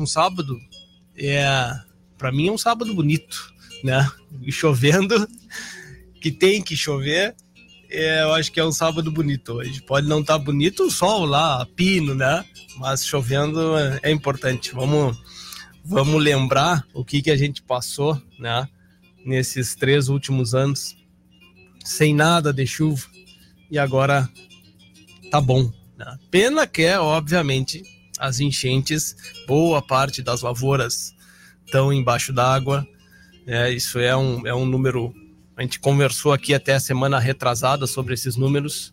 um sábado, é, para mim é um sábado bonito, né? Chovendo, que tem que chover, é, eu acho que é um sábado bonito hoje. Pode não estar tá bonito o sol lá, pino, né? Mas chovendo é, é importante. Vamos, vamos lembrar o que, que a gente passou, né? Nesses três últimos anos, sem nada de chuva, e agora tá bom. Né? Pena que é, obviamente, as enchentes, boa parte das lavouras estão embaixo d'água. É, isso é um, é um número. A gente conversou aqui até a semana retrasada sobre esses números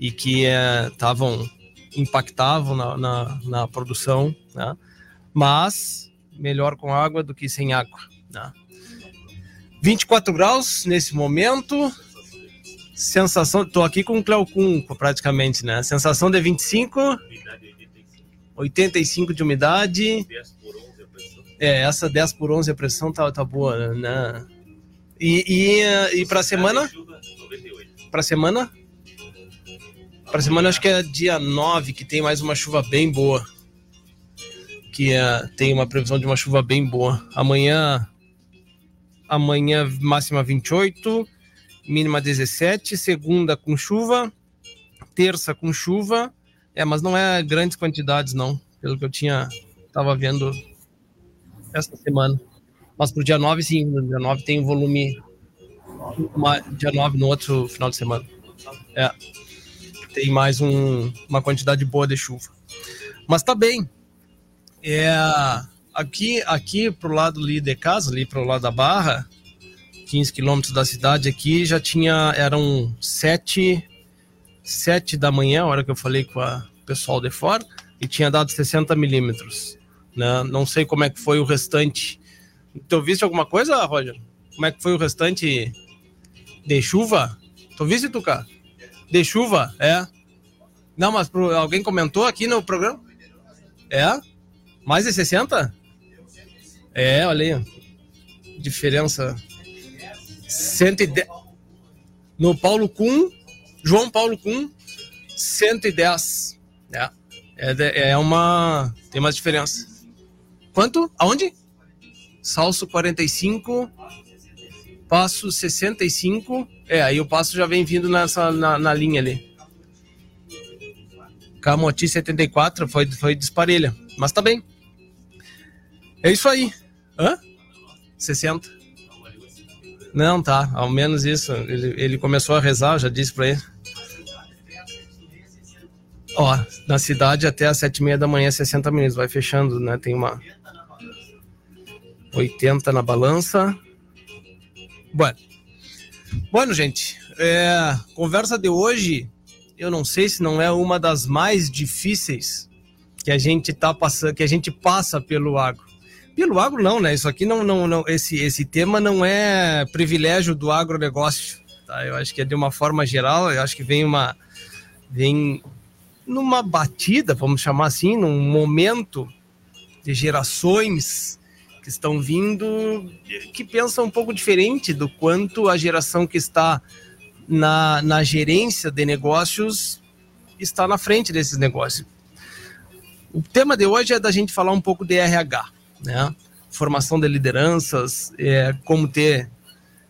e que estavam é, impactavam na, na, na produção, né? mas melhor com água do que sem água. Né? 24 graus nesse momento. Sensação, tô aqui com o Cleocum praticamente, né? Sensação de 25, 85 de umidade. É, essa 10 por 11 a pressão tá, tá boa, né? E, e, e para semana? Para semana? Para semana acho que é dia 9 que tem mais uma chuva bem boa. Que é, tem uma previsão de uma chuva bem boa. Amanhã amanhã máxima 28, mínima 17, segunda com chuva, terça com chuva. É, mas não é grandes quantidades não, pelo que eu tinha tava vendo esta semana. Mas pro dia 9, sim, no dia 9 tem volume. Uma, dia 9 no outro final de semana. É. Tem mais um, uma quantidade boa de chuva. Mas tá bem. É, aqui, aqui pro lado ali de casa, ali pro lado da Barra, 15 quilômetros da cidade aqui, já tinha, eram sete, sete da manhã, a hora que eu falei com o pessoal de fora, e tinha dado 60 milímetros. Né? Não sei como é que foi o restante. Tu viste alguma coisa, Roger? Como é que foi o restante de chuva? Tu viste, Tuca? De chuva, é. Não, mas pro, alguém comentou aqui no programa? É? Mais de 60? É, olha aí. Diferença. 110. No Paulo Cum, João Paulo Cum, 110. É. É, é uma. Tem uma diferença. Quanto? Aonde? Salso 45, passo 65. É, aí o passo já vem vindo nessa, na, na linha ali. Camoti 74 foi, foi disparelha, mas tá bem. É isso aí. Hã? 60. Não, tá, ao menos isso. Ele, ele começou a rezar, já disse pra ele. Ó, na cidade até às sete e meia da manhã, 60 minutos, vai fechando, né? Tem uma, 80 na balança. Bueno, bueno gente, é, conversa de hoje, eu não sei se não é uma das mais difíceis que a gente tá passando, que a gente passa pelo agro. Pelo agro não, né? Isso aqui não, não, não esse, esse tema não é privilégio do agronegócio, tá? Eu acho que é de uma forma geral, eu acho que vem uma vem numa batida, vamos chamar assim, num momento de gerações que estão vindo, que pensam um pouco diferente do quanto a geração que está na, na gerência de negócios está na frente desses negócios. O tema de hoje é da gente falar um pouco de RH, né? Formação de lideranças, é, como ter,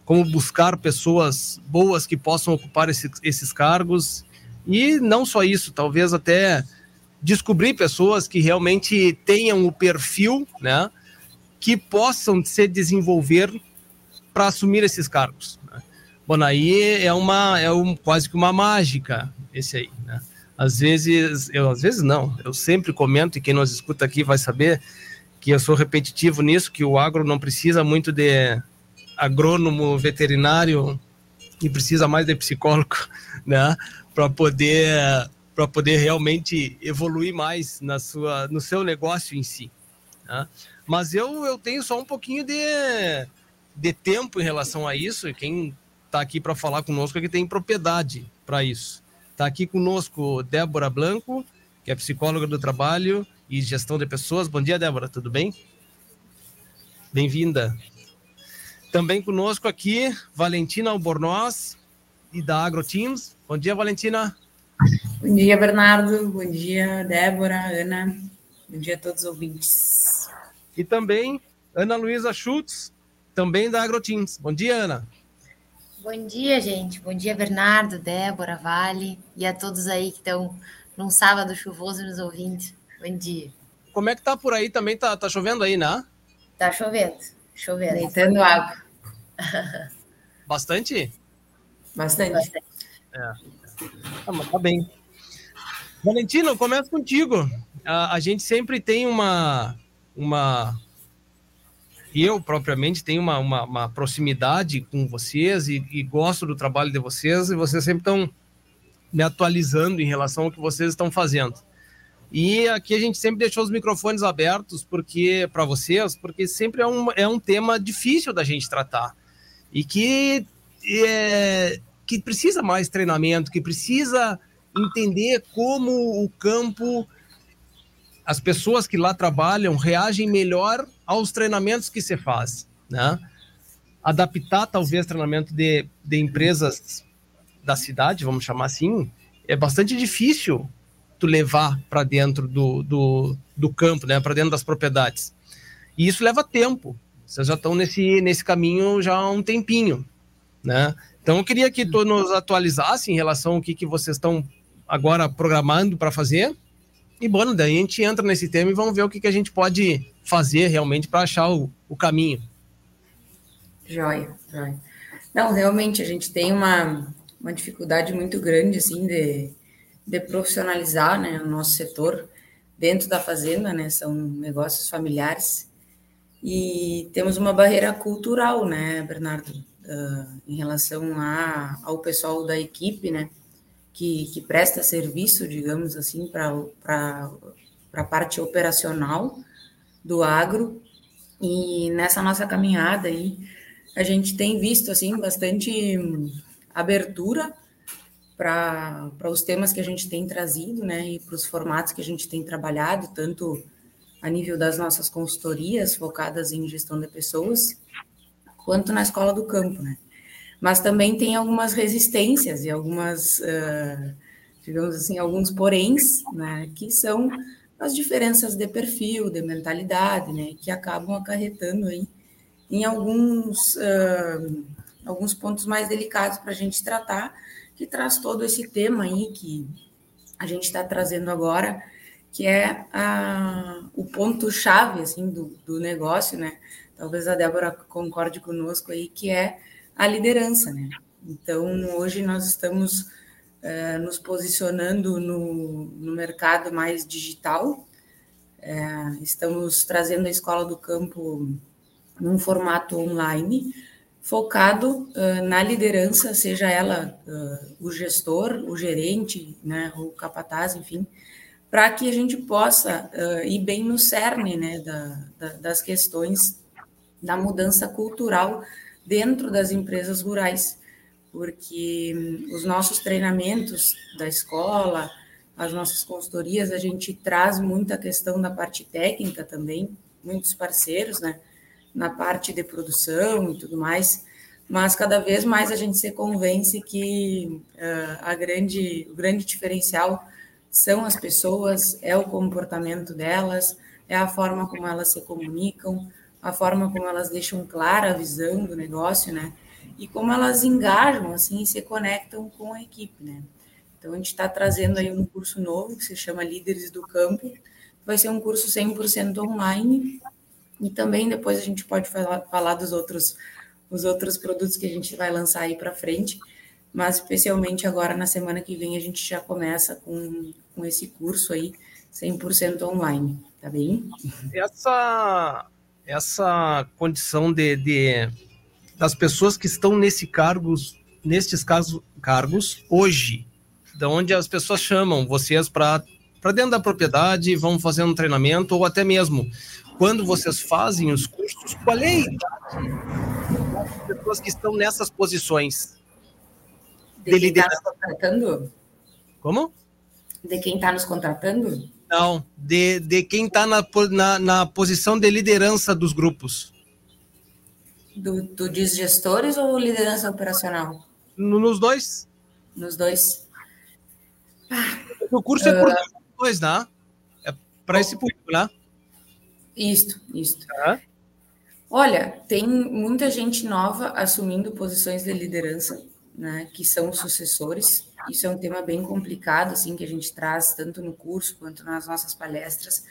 como buscar pessoas boas que possam ocupar esse, esses cargos e não só isso, talvez até descobrir pessoas que realmente tenham o perfil, né? que possam se desenvolver para assumir esses cargos. Né? Bom, aí é uma é um, quase que uma mágica esse aí, né? Às vezes, eu às vezes não, eu sempre comento e quem nos escuta aqui vai saber que eu sou repetitivo nisso, que o agro não precisa muito de agrônomo veterinário e precisa mais de psicólogo, né, para poder para poder realmente evoluir mais na sua no seu negócio em si. Né? Mas eu, eu tenho só um pouquinho de, de tempo em relação a isso, e quem está aqui para falar conosco é que tem propriedade para isso. Está aqui conosco Débora Blanco, que é psicóloga do trabalho e gestão de pessoas. Bom dia, Débora, tudo bem? Bem-vinda. Também conosco aqui, Valentina Albornoz, e da AgroTeams. Bom dia, Valentina. Bom dia, Bernardo. Bom dia, Débora, Ana. Bom dia a todos os ouvintes. E também Ana Luísa Schultz, também da AgroTeams. Bom dia, Ana. Bom dia, gente. Bom dia, Bernardo, Débora, Vale e a todos aí que estão num sábado chuvoso nos ouvindo. Bom dia. Como é que tá por aí? Também tá, tá chovendo aí, né? Tá chovendo. Chovendo. Deitando água. Bastante? Bastante. Bastante. É. Ah, mas tá bem. Valentino, começa contigo. A, a gente sempre tem uma, uma eu propriamente tenho uma, uma, uma proximidade com vocês e, e, gosto do trabalho de vocês e vocês sempre estão me atualizando em relação ao que vocês estão fazendo. E aqui a gente sempre deixou os microfones abertos porque para vocês, porque sempre é um, é um tema difícil da gente tratar e que é, que precisa mais treinamento, que precisa entender como o campo, as pessoas que lá trabalham reagem melhor aos treinamentos que se faz, né? Adaptar talvez treinamento de, de empresas da cidade, vamos chamar assim, é bastante difícil tu levar para dentro do, do, do campo, né? Para dentro das propriedades. E isso leva tempo. Vocês já estão nesse, nesse caminho já há um tempinho, né? Então, eu queria que tu nos atualizasse em relação ao que, que vocês estão agora programando para fazer. E, bom, daí a gente entra nesse tema e vamos ver o que, que a gente pode fazer realmente para achar o, o caminho. Joia, joia. Não, realmente, a gente tem uma, uma dificuldade muito grande, assim, de, de profissionalizar né, o nosso setor dentro da fazenda, né? São negócios familiares. E temos uma barreira cultural, né, Bernardo? Uh, em relação a, ao pessoal da equipe, né, que, que presta serviço, digamos assim, para a parte operacional do agro. E nessa nossa caminhada aí, a gente tem visto, assim, bastante abertura para os temas que a gente tem trazido, né, e para os formatos que a gente tem trabalhado, tanto a nível das nossas consultorias focadas em gestão de pessoas, quanto na escola do campo, né? Mas também tem algumas resistências e algumas, uh, digamos assim, alguns poréns, né? Que são as diferenças de perfil, de mentalidade, né? Que acabam acarretando aí em alguns, uh, alguns pontos mais delicados para a gente tratar, que traz todo esse tema aí que a gente está trazendo agora, que é a, o ponto-chave, assim, do, do negócio, né? Talvez a Débora concorde conosco aí, que é a liderança, né? Então, hoje nós estamos é, nos posicionando no, no mercado mais digital, é, estamos trazendo a Escola do Campo num formato online, focado uh, na liderança, seja ela uh, o gestor, o gerente, né, o capataz, enfim, para que a gente possa uh, ir bem no cerne né, da, da, das questões da mudança cultural dentro das empresas rurais, porque hum, os nossos treinamentos da escola, as nossas consultorias, a gente traz muita questão da parte técnica também, muitos parceiros, né, na parte de produção e tudo mais, mas cada vez mais a gente se convence que uh, a grande, o grande diferencial são as pessoas, é o comportamento delas, é a forma como elas se comunicam, a forma como elas deixam clara a visão do negócio, né? E como elas engajam, assim, e se conectam com a equipe, né? Então, a gente está trazendo aí um curso novo que se chama Líderes do Campo. Vai ser um curso 100% online. E também depois a gente pode falar, falar dos outros, os outros produtos que a gente vai lançar aí para frente. Mas, especialmente agora, na semana que vem, a gente já começa com, com esse curso aí, 100% online. Tá bem? Essa essa condição de, de das pessoas que estão nesse cargos, nestes casos, cargos hoje, da onde as pessoas chamam vocês para para dentro da propriedade, vão fazendo um treinamento ou até mesmo quando vocês fazem os cursos, qual é a idade das pessoas que estão nessas posições de, de liderança? Tá contratando? Como? De quem está nos contratando? Não, de, de quem está na, na, na, posição de liderança dos grupos. Do, do diz gestores ou liderança operacional? No, nos dois. Nos dois. Ah, o curso é por uh, dois, né? É para esse público, né? Isso, isso. Olha, tem muita gente nova assumindo posições de liderança, né, que são sucessores. Isso é um tema bem complicado, assim, que a gente traz tanto no curso quanto nas nossas palestras,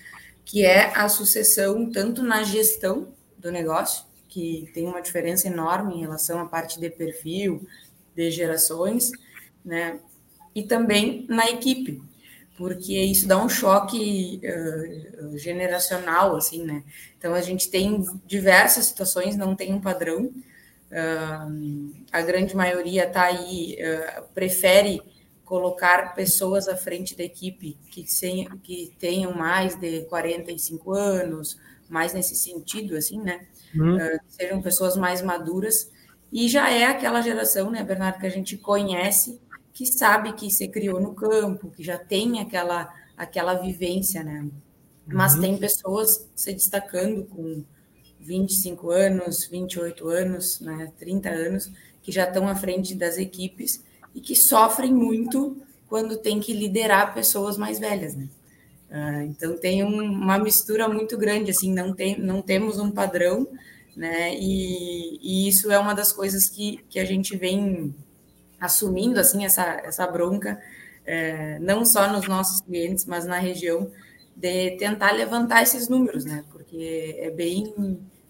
que é a sucessão tanto na gestão do negócio, que tem uma diferença enorme em relação à parte de perfil, de gerações, né, e também na equipe, porque isso dá um choque uh, generacional, assim, né? Então a gente tem diversas situações, não tem um padrão. Uh, a grande maioria está aí, uh, prefere colocar pessoas à frente da equipe que, sem, que tenham mais de 45 anos, mais nesse sentido, assim, né? Uhum. sejam pessoas mais maduras. E já é aquela geração, né, Bernardo, que a gente conhece que sabe que se criou no campo, que já tem aquela, aquela vivência, né? Mas uhum. tem pessoas se destacando com 25 anos, 28 anos, né, 30 anos, que já estão à frente das equipes e que sofrem muito quando tem que liderar pessoas mais velhas, né? Uh, então tem um, uma mistura muito grande, assim, não, tem, não temos um padrão, né? E, e isso é uma das coisas que, que a gente vem assumindo assim essa, essa bronca, é, não só nos nossos clientes, mas na região, de tentar levantar esses números, né? Porque é bem.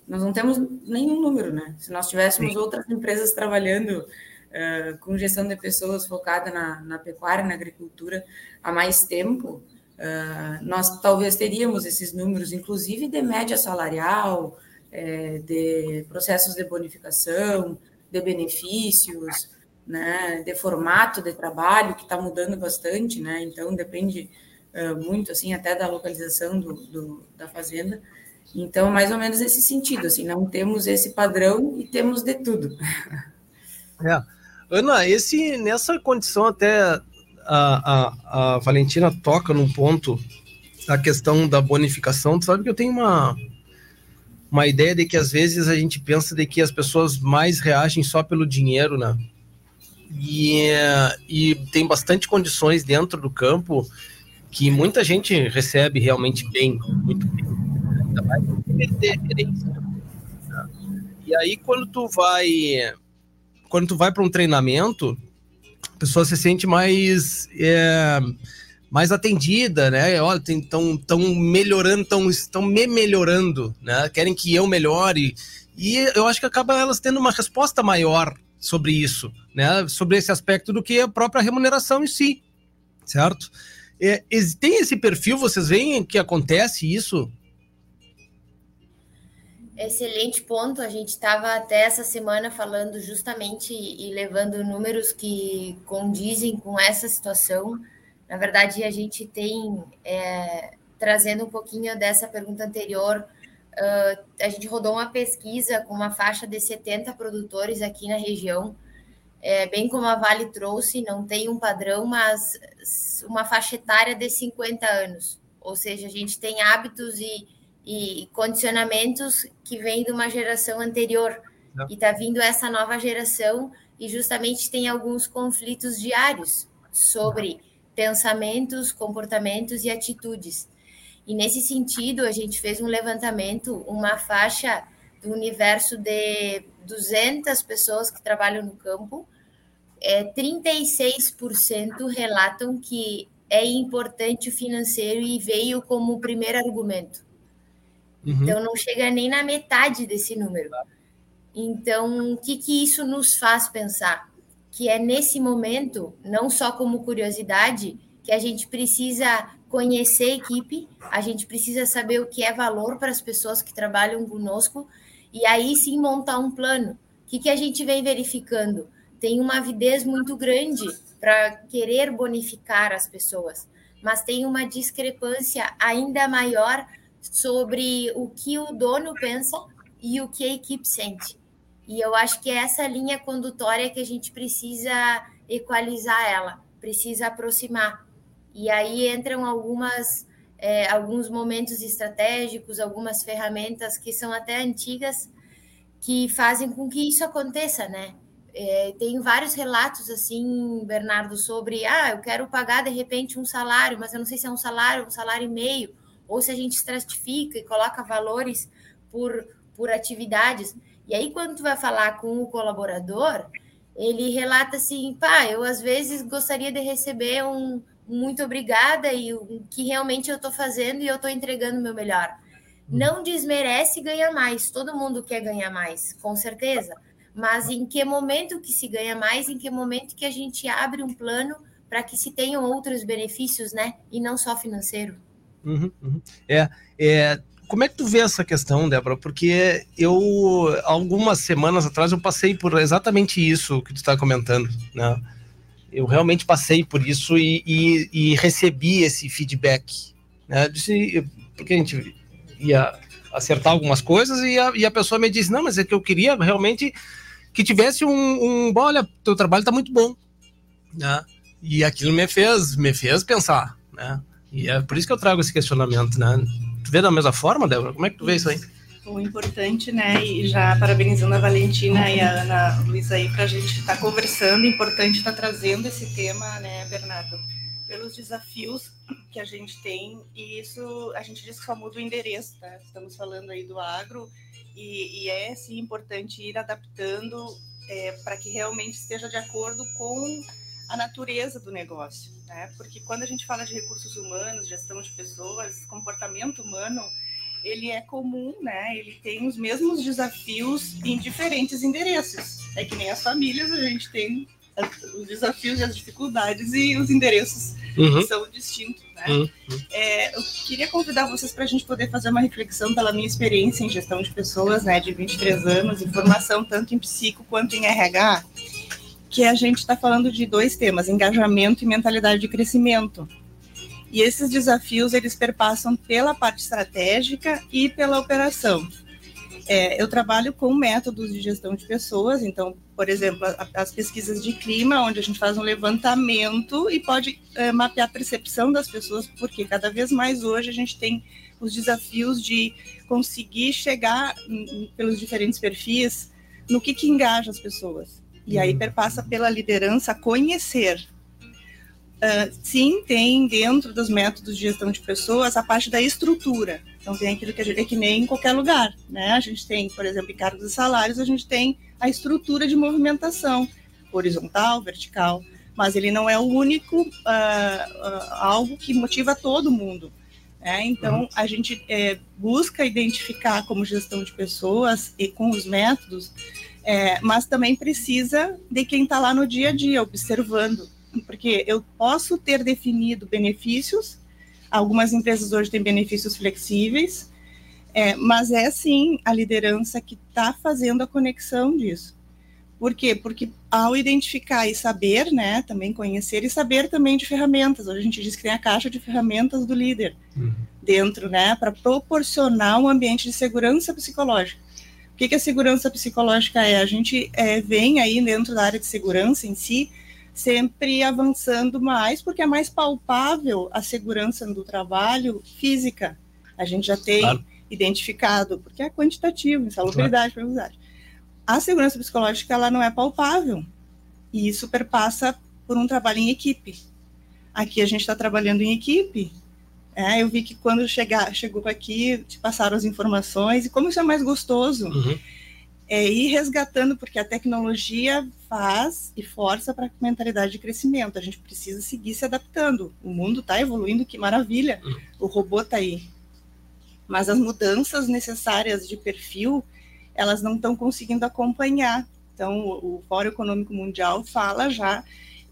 Nós não temos nenhum número, né? Se nós tivéssemos Sim. outras empresas trabalhando uh, com gestão de pessoas focada na, na pecuária, na agricultura, há mais tempo, uh, nós talvez teríamos esses números, inclusive de média salarial, é, de processos de bonificação, de benefícios, né, de formato de trabalho que está mudando bastante, né? Então depende uh, muito assim até da localização do, do, da fazenda. Então mais ou menos esse sentido, assim, não temos esse padrão e temos de tudo. É. Ana, esse nessa condição até a, a, a Valentina toca num ponto a questão da bonificação. Tu sabe que eu tenho uma uma ideia de que às vezes a gente pensa de que as pessoas mais reagem só pelo dinheiro, né? e, e tem bastante condições dentro do campo que muita gente recebe realmente bem, muito bem. Né? E aí quando tu vai quando tu vai para um treinamento, a pessoa se sente mais é, mais atendida, né? Olha, estão tão melhorando, tão, estão me melhorando, né? Querem que eu melhore. E eu acho que acaba elas tendo uma resposta maior sobre isso, né? Sobre esse aspecto do que a própria remuneração em si, certo? É, tem esse perfil, vocês veem que acontece isso? Excelente ponto. A gente estava até essa semana falando justamente e levando números que condizem com essa situação. Na verdade, a gente tem, é, trazendo um pouquinho dessa pergunta anterior, Uh, a gente rodou uma pesquisa com uma faixa de 70 produtores aqui na região, é, bem como a Vale trouxe, não tem um padrão, mas uma faixa etária de 50 anos. Ou seja, a gente tem hábitos e, e condicionamentos que vêm de uma geração anterior. Não. E está vindo essa nova geração e justamente tem alguns conflitos diários sobre pensamentos, comportamentos e atitudes. E nesse sentido, a gente fez um levantamento, uma faixa do universo de 200 pessoas que trabalham no campo, é, 36% relatam que é importante o financeiro e veio como o primeiro argumento. Uhum. Então, não chega nem na metade desse número. Então, o que, que isso nos faz pensar? Que é nesse momento, não só como curiosidade, que a gente precisa conhecer a equipe, a gente precisa saber o que é valor para as pessoas que trabalham conosco e aí sim montar um plano. O que, que a gente vem verificando? Tem uma avidez muito grande para querer bonificar as pessoas, mas tem uma discrepância ainda maior sobre o que o dono pensa e o que a equipe sente. E eu acho que é essa linha condutória que a gente precisa equalizar ela, precisa aproximar. E aí entram algumas, é, alguns momentos estratégicos, algumas ferramentas que são até antigas, que fazem com que isso aconteça, né? É, tem vários relatos assim, Bernardo, sobre ah, eu quero pagar de repente um salário, mas eu não sei se é um salário, um salário e meio, ou se a gente estratifica e coloca valores por, por atividades. E aí, quando tu vai falar com o colaborador, ele relata assim, pá, eu às vezes gostaria de receber um muito obrigada e o que realmente eu estou fazendo e eu estou entregando o meu melhor. Hum. Não desmerece ganhar mais, todo mundo quer ganhar mais, com certeza. Mas em que momento que se ganha mais, em que momento que a gente abre um plano para que se tenham outros benefícios, né? E não só financeiro. Uhum, uhum. É, é, como é que tu vê essa questão, Débora? Porque eu, algumas semanas atrás, eu passei por exatamente isso que tu está comentando, né? Eu realmente passei por isso e, e, e recebi esse feedback, né? Disse, porque a gente ia acertar algumas coisas e a, e a pessoa me disse, não, mas é que eu queria realmente que tivesse um, um bom, olha, teu trabalho está muito bom, né? E aquilo me fez, me fez pensar, né? E é por isso que eu trago esse questionamento, né? Tu vê da mesma forma, Débora? Como é que tu vê isso aí? O importante, né? E já parabenizando a Valentina e a Ana Luísa aí para a gente estar tá conversando, importante estar tá trazendo esse tema, né, Bernardo? Pelos desafios que a gente tem, e isso a gente diz que só muda o endereço, tá? Estamos falando aí do agro, e, e é sim importante ir adaptando é, para que realmente esteja de acordo com a natureza do negócio, né? Porque quando a gente fala de recursos humanos, gestão de pessoas, comportamento humano, ele é comum, né? Ele tem os mesmos desafios em diferentes endereços. É que nem as famílias, a gente tem os desafios e as dificuldades e os endereços uhum. são distintos, né? Uhum. É, eu queria convidar vocês para a gente poder fazer uma reflexão pela minha experiência em gestão de pessoas, né? De 23 anos, em formação tanto em psico quanto em RH que a gente está falando de dois temas, engajamento e mentalidade de crescimento. E esses desafios, eles perpassam pela parte estratégica e pela operação. É, eu trabalho com métodos de gestão de pessoas, então, por exemplo, as pesquisas de clima, onde a gente faz um levantamento e pode é, mapear a percepção das pessoas, porque cada vez mais hoje a gente tem os desafios de conseguir chegar, pelos diferentes perfis, no que, que engaja as pessoas. E aí uhum. perpassa pela liderança conhecer. Uh, sim, tem dentro dos métodos de gestão de pessoas a parte da estrutura. Então tem aquilo que a gente é que nem em qualquer lugar, né? A gente tem, por exemplo, em cargos e salários, a gente tem a estrutura de movimentação horizontal, vertical, mas ele não é o único uh, uh, algo que motiva todo mundo. Né? Então uhum. a gente é, busca identificar como gestão de pessoas e com os métodos é, mas também precisa de quem está lá no dia a dia, observando, porque eu posso ter definido benefícios, algumas empresas hoje têm benefícios flexíveis, é, mas é sim a liderança que está fazendo a conexão disso. Por quê? Porque ao identificar e saber, né, também conhecer e saber também de ferramentas, hoje a gente diz que tem a caixa de ferramentas do líder uhum. dentro, né, para proporcionar um ambiente de segurança psicológica. O que, que a segurança psicológica é? A gente é, vem aí dentro da área de segurança em si, sempre avançando mais, porque é mais palpável a segurança do trabalho física. A gente já tem claro. identificado, porque é quantitativo, insalubridade, claro. A segurança psicológica, ela não é palpável. E isso perpassa por um trabalho em equipe. Aqui a gente está trabalhando em equipe, é, eu vi que quando chegar, chegou aqui, te passaram as informações, e como isso é mais gostoso, uhum. é ir resgatando, porque a tecnologia faz e força para a mentalidade de crescimento. A gente precisa seguir se adaptando. O mundo está evoluindo, que maravilha. Uhum. O robô está aí. Mas as mudanças necessárias de perfil, elas não estão conseguindo acompanhar. Então, o Fórum Econômico Mundial fala já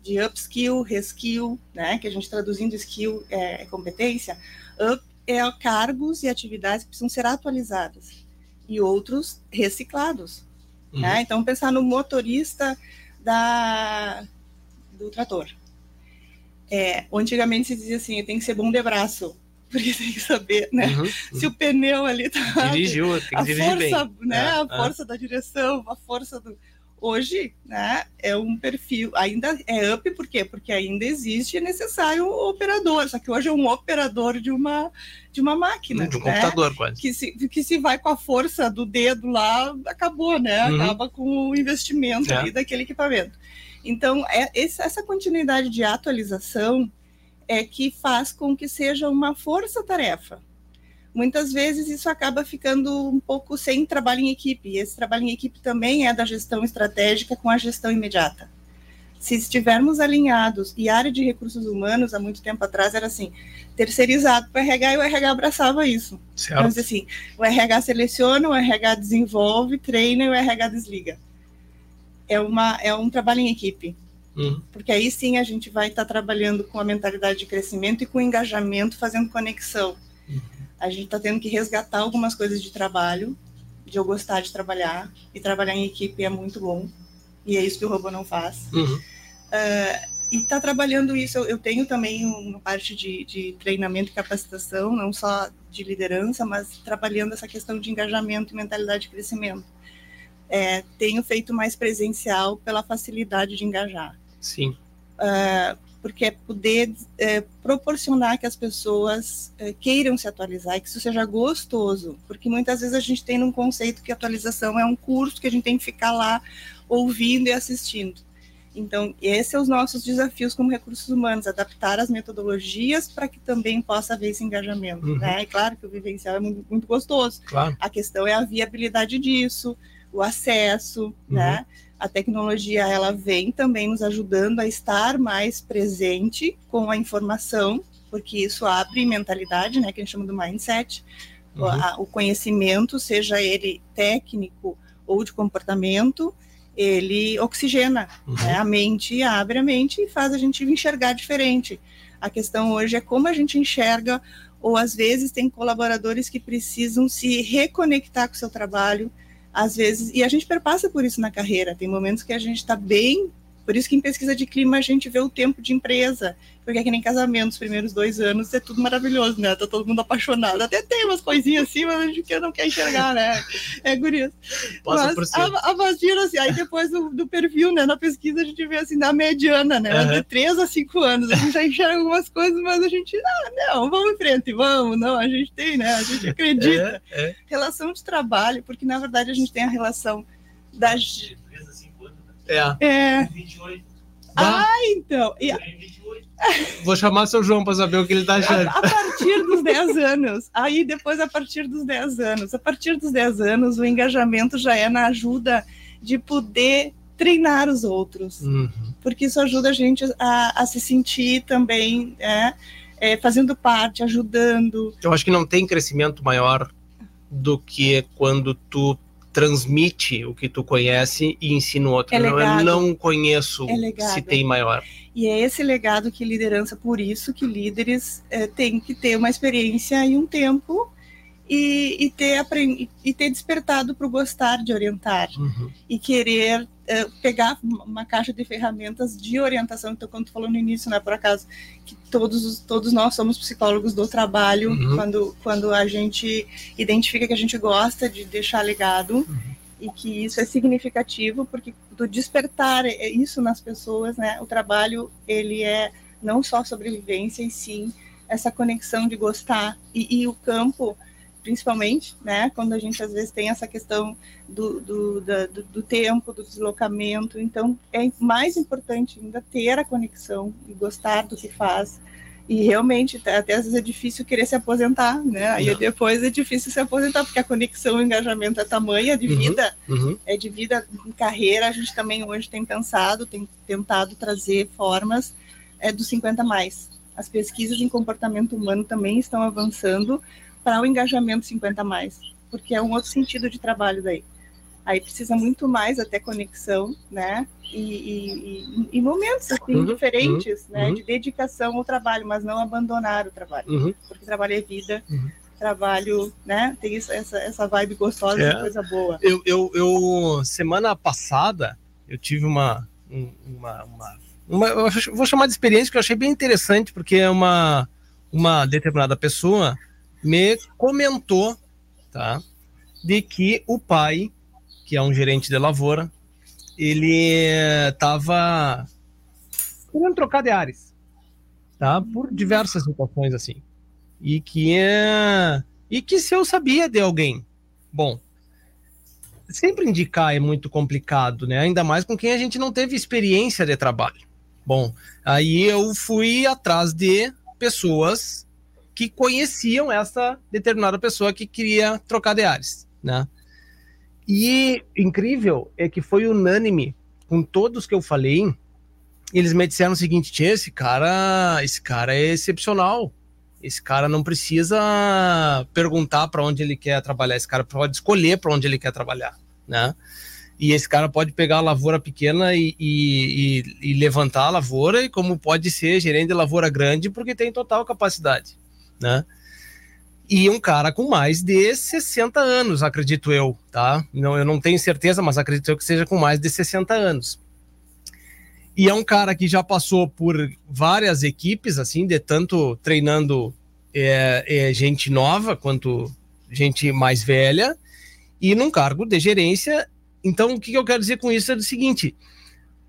de upskill, reskill, né, que a gente traduzindo skill é, é competência, up é cargos e atividades que precisam ser atualizadas e outros reciclados. Uhum. Né? Então, pensar no motorista da, do trator. É, antigamente se dizia assim, tem que ser bom de braço, porque tem que saber, né? Uhum, uhum. Se o pneu ali tá. Dirigiu, tem que a dirigir força, bem. Né? É, a é. força da direção, a força do Hoje, né, é um perfil, ainda é up, por quê? Porque ainda existe, é necessário um operador, só que hoje é um operador de uma, de uma máquina. De um né? computador, quase. Que se, que se vai com a força do dedo lá, acabou, né? Uhum. Acaba com o investimento é. ali daquele equipamento. Então, é, essa continuidade de atualização é que faz com que seja uma força-tarefa muitas vezes isso acaba ficando um pouco sem trabalho em equipe. E esse trabalho em equipe também é da gestão estratégica com a gestão imediata. Se estivermos alinhados, e a área de recursos humanos, há muito tempo atrás, era assim, terceirizado para o RH e o RH abraçava isso. Certo. Então, assim, o RH seleciona, o RH desenvolve, treina e o RH desliga. É, uma, é um trabalho em equipe. Uhum. Porque aí sim a gente vai estar tá trabalhando com a mentalidade de crescimento e com engajamento, fazendo conexão. Uhum. A gente está tendo que resgatar algumas coisas de trabalho, de eu gostar de trabalhar, e trabalhar em equipe é muito bom, e é isso que o robô não faz. Uhum. Uh, e está trabalhando isso. Eu, eu, tenho também uma parte de, de, treinamento e capacitação, não só de liderança, mas trabalhando essa questão de engajamento e mentalidade de crescimento. É, tenho feito mais presencial pela facilidade de engajar. Sim. Uh, porque é poder é, proporcionar que as pessoas é, queiram se atualizar e que isso seja gostoso, porque muitas vezes a gente tem um conceito que atualização é um curso que a gente tem que ficar lá ouvindo e assistindo. Então, esses são os nossos desafios como recursos humanos, adaptar as metodologias para que também possa haver esse engajamento. Uhum. Né? E claro que o vivencial é muito, muito gostoso. Claro. A questão é a viabilidade disso, o acesso, uhum. né? A tecnologia ela vem também nos ajudando a estar mais presente com a informação, porque isso abre mentalidade, né? Que a gente chama do mindset, uhum. o, o conhecimento, seja ele técnico ou de comportamento, ele oxigena uhum. né, a mente, abre a mente e faz a gente enxergar diferente. A questão hoje é como a gente enxerga, ou às vezes tem colaboradores que precisam se reconectar com o seu trabalho, às vezes, e a gente perpassa por isso na carreira. Tem momentos que a gente está bem por isso que em pesquisa de clima a gente vê o tempo de empresa, porque é que nem casamento, os primeiros dois anos é tudo maravilhoso, né? Tá todo mundo apaixonado. Até tem umas coisinhas assim, mas a gente não quer enxergar, né? É guria. Mas a, a vagina, assim, aí depois do, do, perfil, né? Na pesquisa a gente vê assim, na mediana, né? Uhum. De três a cinco anos. A gente já enxerga algumas coisas, mas a gente, ah, não, vamos em frente, vamos, não, a gente tem, né? A gente acredita. É, é. Relação de trabalho, porque na verdade a gente tem a relação das é. É. 28. Ah, então. E... Vou chamar seu João para saber o que ele está achando. A, a, partir dos 10 anos. Aí depois, a partir dos 10 anos. A partir dos 10 anos, o engajamento já é na ajuda de poder treinar os outros. Uhum. Porque isso ajuda a gente a, a se sentir também é, é, fazendo parte, ajudando. Eu acho que não tem crescimento maior do que quando tu transmite o que tu conhece e ensina o outro. É não, eu não conheço é se tem maior. E é esse legado que liderança, por isso que líderes é, têm que ter uma experiência e um tempo e, e ter, e ter despertado para o gostar de orientar uhum. e querer é, pegar uma caixa de ferramentas de orientação. Então, quando tu falou no início, né, por acaso, que todos, todos nós somos psicólogos do trabalho, uhum. quando, quando a gente identifica que a gente gosta de deixar legado. Uhum. E que isso é significativo, porque do despertar é isso nas pessoas, né? O trabalho, ele é não só sobrevivência, e sim essa conexão de gostar. E, e o campo, principalmente, né, quando a gente às vezes tem essa questão do, do, do, do, tempo, do deslocamento, então é mais importante ainda ter a conexão e gostar do que faz. E realmente, até às vezes é difícil querer se aposentar, né? Aí depois é difícil se aposentar, porque a conexão, o engajamento é tamanha de uhum, vida, uhum. é de vida em carreira. A gente também hoje tem pensado, tem tentado trazer formas é, dos 50 mais. As pesquisas em comportamento humano também estão avançando para o engajamento 50 mais, porque é um outro sentido de trabalho daí. Aí precisa muito mais até conexão, né? E, e, e momentos assim, uhum, diferentes, uhum, né? Uhum. De dedicação ao trabalho, mas não abandonar o trabalho, uhum. porque trabalho é vida. Uhum. Trabalho, né? Tem isso, essa, essa vibe gostosa, é. coisa boa. Eu, eu, eu, semana passada, eu tive uma, uma, uma, uma, eu vou chamar de experiência que eu achei bem interessante, porque é uma, uma determinada pessoa me comentou, tá? De que o pai, que é um gerente de lavoura, ele estava querendo trocar de ares, tá? Por diversas situações assim. E que e que se eu sabia de alguém, bom, sempre indicar é muito complicado, né? Ainda mais com quem a gente não teve experiência de trabalho. Bom, aí eu fui atrás de pessoas que conheciam essa determinada pessoa que queria trocar de ares, né? E incrível é que foi unânime com todos que eu falei, eles me disseram o seguinte: esse cara, esse cara é excepcional. Esse cara não precisa perguntar para onde ele quer trabalhar, esse cara pode escolher para onde ele quer trabalhar, né? E esse cara pode pegar a lavoura pequena e, e, e, e levantar a lavoura, e como pode ser gerente de lavoura grande, porque tem total capacidade, né? E um cara com mais de 60 anos, acredito eu, tá? Não, eu não tenho certeza, mas acredito eu que seja com mais de 60 anos. E é um cara que já passou por várias equipes, assim, de tanto treinando é, é, gente nova quanto gente mais velha, e num cargo de gerência. Então, o que eu quero dizer com isso é o seguinte: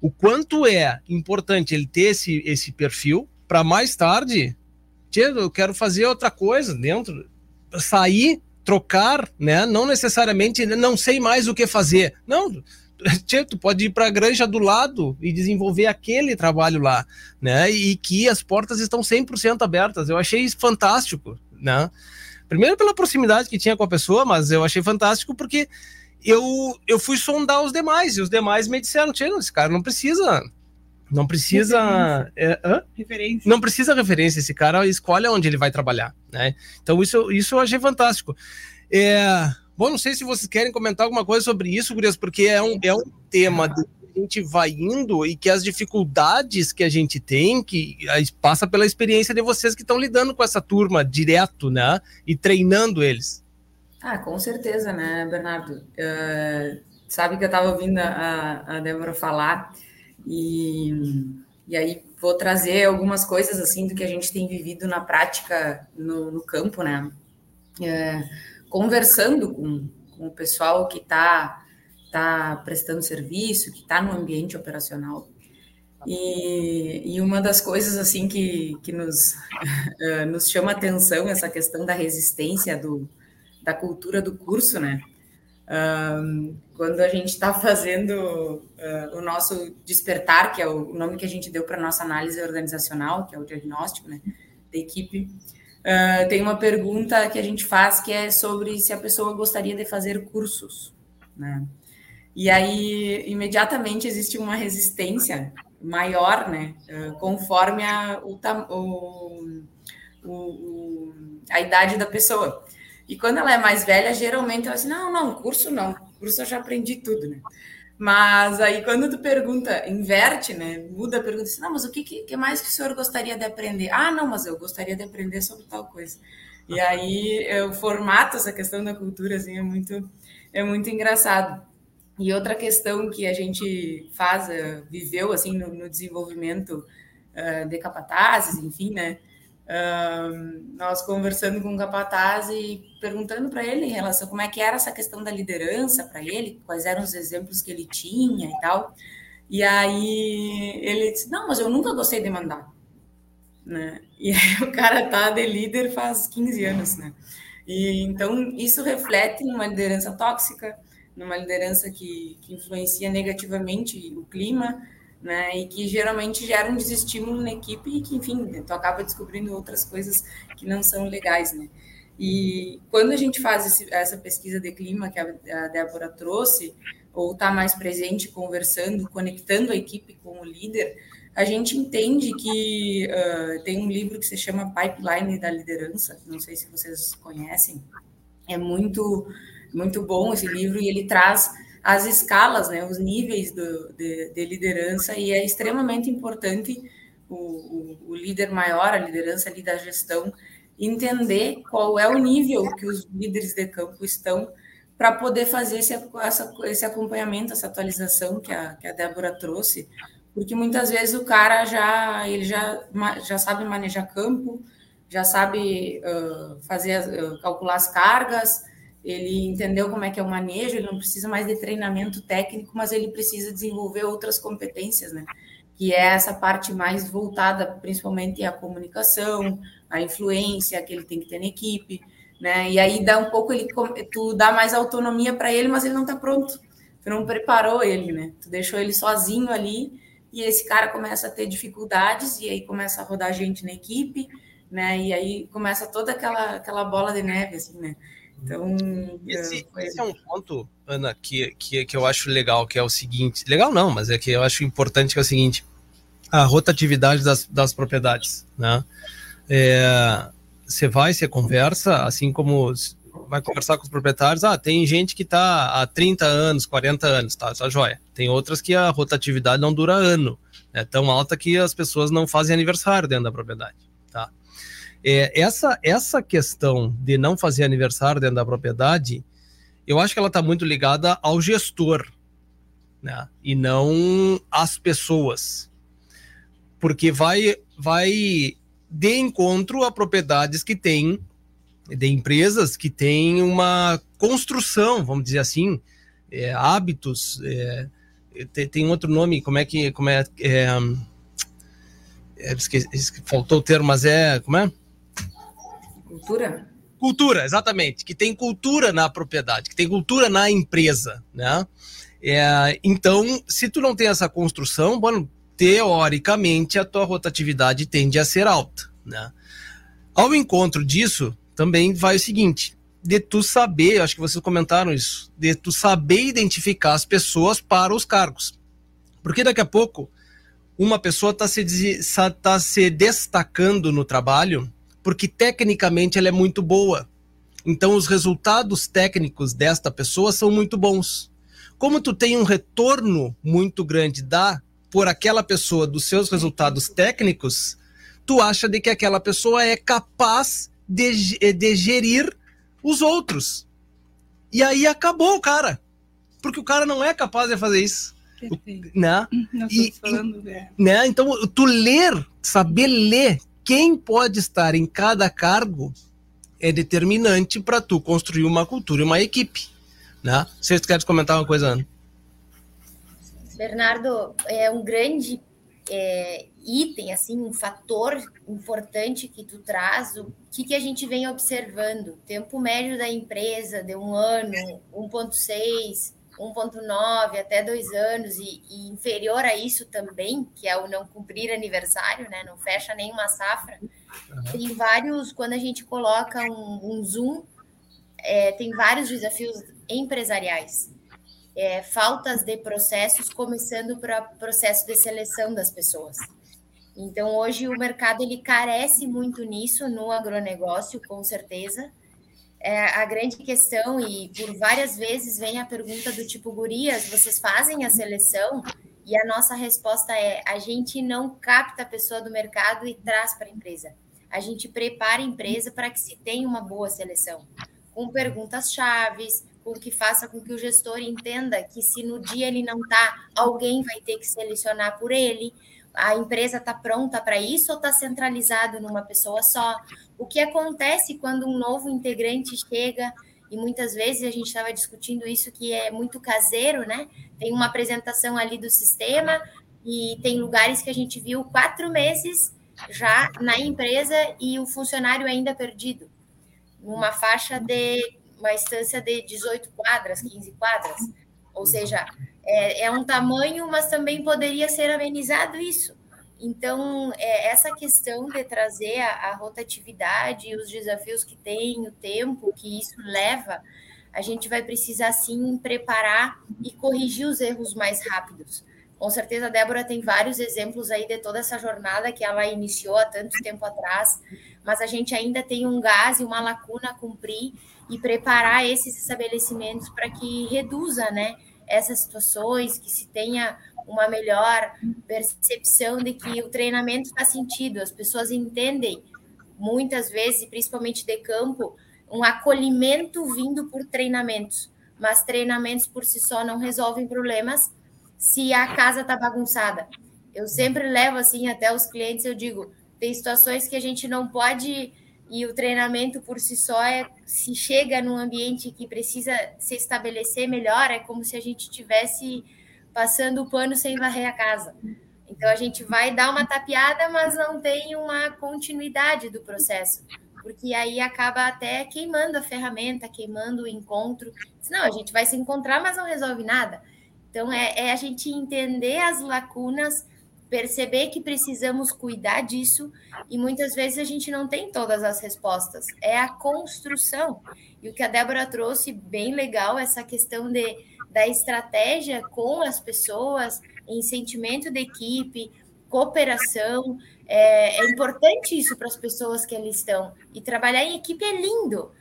o quanto é importante ele ter esse, esse perfil para mais tarde, eu quero fazer outra coisa dentro, sair, trocar, né? Não necessariamente não sei mais o que fazer. Não, tu pode ir para a granja do lado e desenvolver aquele trabalho lá, né? E que as portas estão 100% abertas. Eu achei fantástico, né? Primeiro pela proximidade que tinha com a pessoa, mas eu achei fantástico porque eu, eu fui sondar os demais e os demais me disseram, Tchê, esse cara não precisa não precisa referência. É, referência. não precisa referência esse cara escolhe onde ele vai trabalhar né então isso isso eu achei fantástico é, Bom, não sei se vocês querem comentar alguma coisa sobre isso, Gurias, porque é um, é um tema que a gente vai indo e que as dificuldades que a gente tem, que passa pela experiência de vocês que estão lidando com essa turma direto, né? E treinando eles. Ah, com certeza, né, Bernardo? Uh, sabe que eu estava ouvindo a, a Débora falar e, e aí vou trazer algumas coisas assim do que a gente tem vivido na prática no, no campo, né? Uh, conversando com, com o pessoal que está tá prestando serviço, que está no ambiente operacional. E, e, uma das coisas assim que, que nos, uh, nos chama atenção essa questão da resistência do, da cultura do curso, né? Quando a gente está fazendo uh, o nosso despertar, que é o nome que a gente deu para nossa análise organizacional, que é o diagnóstico né, da equipe, Uh, tem uma pergunta que a gente faz que é sobre se a pessoa gostaria de fazer cursos, né? E aí, imediatamente, existe uma resistência maior, né? Uh, conforme a, o, o, o, a idade da pessoa. E quando ela é mais velha, geralmente ela diz, não, não, curso não, curso eu já aprendi tudo, né? Mas aí quando tu pergunta, inverte, né? Muda a pergunta assim, não, mas o que, que mais que o senhor gostaria de aprender? Ah, não, mas eu gostaria de aprender sobre tal coisa. E aí eu formato essa questão da cultura assim é muito é muito engraçado. E outra questão que a gente faz, uh, viveu assim no, no desenvolvimento uh, de capatazes, enfim, né? Nós conversando com o capataz e perguntando para ele em relação como é que era essa questão da liderança para ele, quais eram os exemplos que ele tinha e tal. E aí ele disse: Não, mas eu nunca gostei de mandar. Né? E aí o cara tá de líder faz 15 anos, né? E então isso reflete numa liderança tóxica, numa liderança que, que influencia negativamente o clima, né? E que geralmente gera um desestímulo na equipe e que, enfim, tu acaba descobrindo outras coisas que não são legais, né? E quando a gente faz esse, essa pesquisa de clima que a, a Débora trouxe, ou está mais presente, conversando, conectando a equipe com o líder, a gente entende que uh, tem um livro que se chama Pipeline da Liderança, não sei se vocês conhecem, é muito, muito bom esse livro e ele traz as escalas, né, os níveis do, de, de, liderança, e é extremamente importante o, o, o, líder maior, a liderança ali da gestão, entender qual é o nível que os líderes de campo estão para poder fazer esse, essa, esse acompanhamento, essa atualização que a, que a Débora trouxe, porque muitas vezes o cara já, ele já, já sabe manejar campo, já sabe uh, fazer, uh, calcular as cargas, ele entendeu como é que é o manejo, ele não precisa mais de treinamento técnico, mas ele precisa desenvolver outras competências, né? Que é essa parte mais voltada principalmente à comunicação, à influência que ele tem que ter na equipe, né? E aí dá um pouco ele tu dá mais autonomia para ele, mas ele não está pronto. Tu não preparou ele, né? Tu deixou ele sozinho ali e esse cara começa a ter dificuldades e aí começa a rodar gente na equipe né? E aí começa toda aquela, aquela bola de neve, assim, né? Então. Esse, é, esse é um ponto, Ana, que, que, que eu acho legal, que é o seguinte. Legal não, mas é que eu acho importante que é o seguinte: a rotatividade das, das propriedades, né? É, você vai, você conversa, assim como vai conversar com os proprietários, ah, tem gente que está há 30 anos, 40 anos, tá, essa joia. Tem outras que a rotatividade não dura ano, é tão alta que as pessoas não fazem aniversário dentro da propriedade, tá? É, essa, essa questão de não fazer aniversário dentro da propriedade, eu acho que ela está muito ligada ao gestor, né? E não às pessoas. Porque vai, vai de encontro a propriedades que têm, de empresas que têm uma construção, vamos dizer assim, é, hábitos, é, tem, tem, outro nome, como é que, como é, é, é esqueci, faltou o termo, mas é, como é? Cultura? Cultura, exatamente. Que tem cultura na propriedade, que tem cultura na empresa, né? É, então, se tu não tem essa construção, bueno, teoricamente a tua rotatividade tende a ser alta, né? Ao encontro disso, também vai o seguinte, de tu saber, acho que vocês comentaram isso, de tu saber identificar as pessoas para os cargos. Porque daqui a pouco uma pessoa está se, tá se destacando no trabalho porque tecnicamente ela é muito boa. Então os resultados técnicos desta pessoa são muito bons. Como tu tem um retorno muito grande da por aquela pessoa dos seus resultados técnicos, tu acha de que aquela pessoa é capaz de, de gerir os outros. E aí acabou o cara. Porque o cara não é capaz de fazer isso. Perfeito. Né? E, falando, é. né? Então, tu ler, saber ler quem pode estar em cada cargo é determinante para tu construir uma cultura e uma equipe. Né? Vocês querem comentar uma coisa, Ana? Bernardo, é um grande é, item, assim, um fator importante que tu traz, o que, que a gente vem observando? Tempo médio da empresa de um ano, 1,6, 1,9 até dois anos e, e, inferior a isso também, que é o não cumprir aniversário, né? Não fecha nenhuma safra. Tem vários, quando a gente coloca um, um zoom, é, tem vários desafios empresariais. É, faltas de processos, começando para processo de seleção das pessoas. Então, hoje o mercado ele carece muito nisso no agronegócio, com certeza é a grande questão, e por várias vezes vem a pergunta do tipo, gurias, vocês fazem a seleção? E a nossa resposta é: a gente não capta a pessoa do mercado e traz para a empresa. A gente prepara a empresa para que se tenha uma boa seleção, com perguntas chaves, com que faça com que o gestor entenda que se no dia ele não está, alguém vai ter que selecionar por ele a empresa está pronta para isso ou está centralizado numa pessoa só? O que acontece quando um novo integrante chega e muitas vezes a gente estava discutindo isso que é muito caseiro, né? Tem uma apresentação ali do sistema e tem lugares que a gente viu quatro meses já na empresa e o funcionário ainda perdido, numa faixa de uma instância de 18 quadras, 15 quadras. Ou seja, é, é um tamanho, mas também poderia ser amenizado isso. Então, é, essa questão de trazer a, a rotatividade e os desafios que tem, o tempo que isso leva, a gente vai precisar sim preparar e corrigir os erros mais rápidos. Com certeza a Débora tem vários exemplos aí de toda essa jornada que ela iniciou há tanto tempo atrás, mas a gente ainda tem um gás e uma lacuna a cumprir e preparar esses estabelecimentos para que reduza, né, essas situações, que se tenha uma melhor percepção de que o treinamento faz sentido, as pessoas entendem muitas vezes, principalmente de campo, um acolhimento vindo por treinamentos, mas treinamentos por si só não resolvem problemas se a casa está bagunçada. Eu sempre levo assim até os clientes, eu digo, tem situações que a gente não pode e o treinamento por si só é se chega num ambiente que precisa se estabelecer melhor, é como se a gente tivesse passando o pano sem varrer a casa. Então a gente vai dar uma tapeada, mas não tem uma continuidade do processo, porque aí acaba até queimando a ferramenta, queimando o encontro. Não, a gente vai se encontrar, mas não resolve nada. Então é, é a gente entender as lacunas perceber que precisamos cuidar disso e muitas vezes a gente não tem todas as respostas. É a construção. E o que a Débora trouxe, bem legal, essa questão de, da estratégia com as pessoas, em sentimento de equipe, cooperação. É, é importante isso para as pessoas que ali estão. E trabalhar em equipe é lindo,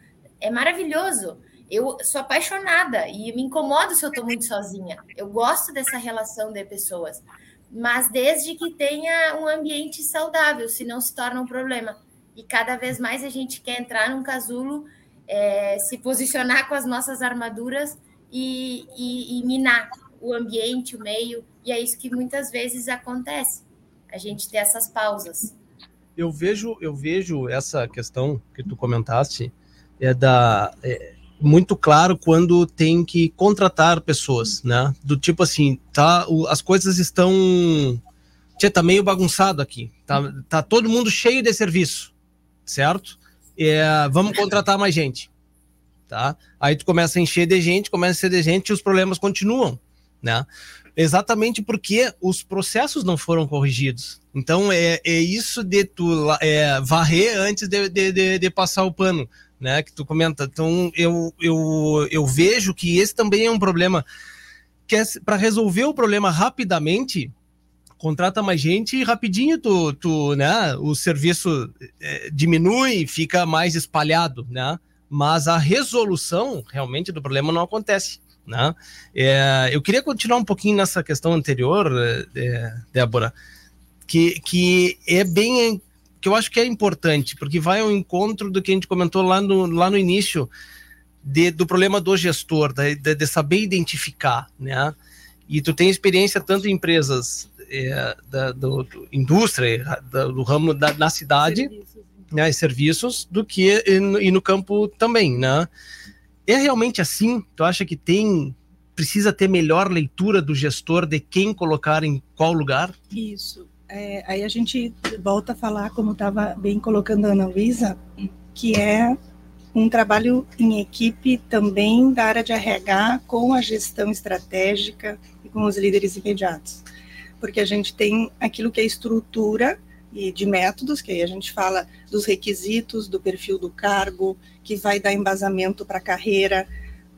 é maravilhoso. Eu sou apaixonada e me incomodo se eu estou muito sozinha. Eu gosto dessa relação de pessoas mas desde que tenha um ambiente saudável, senão se torna um problema. E cada vez mais a gente quer entrar num casulo, é, se posicionar com as nossas armaduras e, e, e minar o ambiente, o meio, e é isso que muitas vezes acontece. A gente ter essas pausas. Eu vejo, eu vejo essa questão que tu comentaste é da é, muito claro quando tem que contratar pessoas, né? Do tipo assim, tá, o, as coisas estão Tchê, tá meio bagunçado aqui. Tá, tá todo mundo cheio de serviço, certo? É, vamos contratar mais gente, tá? Aí tu começa a encher de gente, começa a encher de gente e os problemas continuam, né? Exatamente porque os processos não foram corrigidos. Então é, é isso de tu é, varrer antes de, de, de, de passar o pano né, que tu comenta. Então, eu, eu, eu vejo que esse também é um problema que é para resolver o problema rapidamente, contrata mais gente e rapidinho tu, tu né, o serviço é, diminui, fica mais espalhado, né? Mas a resolução realmente do problema não acontece. Né? É, eu queria continuar um pouquinho nessa questão anterior, é, Débora, que, que é bem que eu acho que é importante, porque vai ao encontro do que a gente comentou lá no, lá no início, de, do problema do gestor, de, de, de, saber identificar, né? E tu tem experiência tanto em empresas é, da do, do indústria, da, do ramo da, na cidade, serviços. né, e serviços, do que e no, e no campo também, né? É realmente assim? Tu acha que tem precisa ter melhor leitura do gestor de quem colocar em qual lugar? Isso é, aí a gente volta a falar, como estava bem colocando a Ana Luísa, que é um trabalho em equipe também da área de RH com a gestão estratégica e com os líderes imediatos. Porque a gente tem aquilo que é estrutura e de métodos, que aí a gente fala dos requisitos, do perfil do cargo, que vai dar embasamento para a carreira,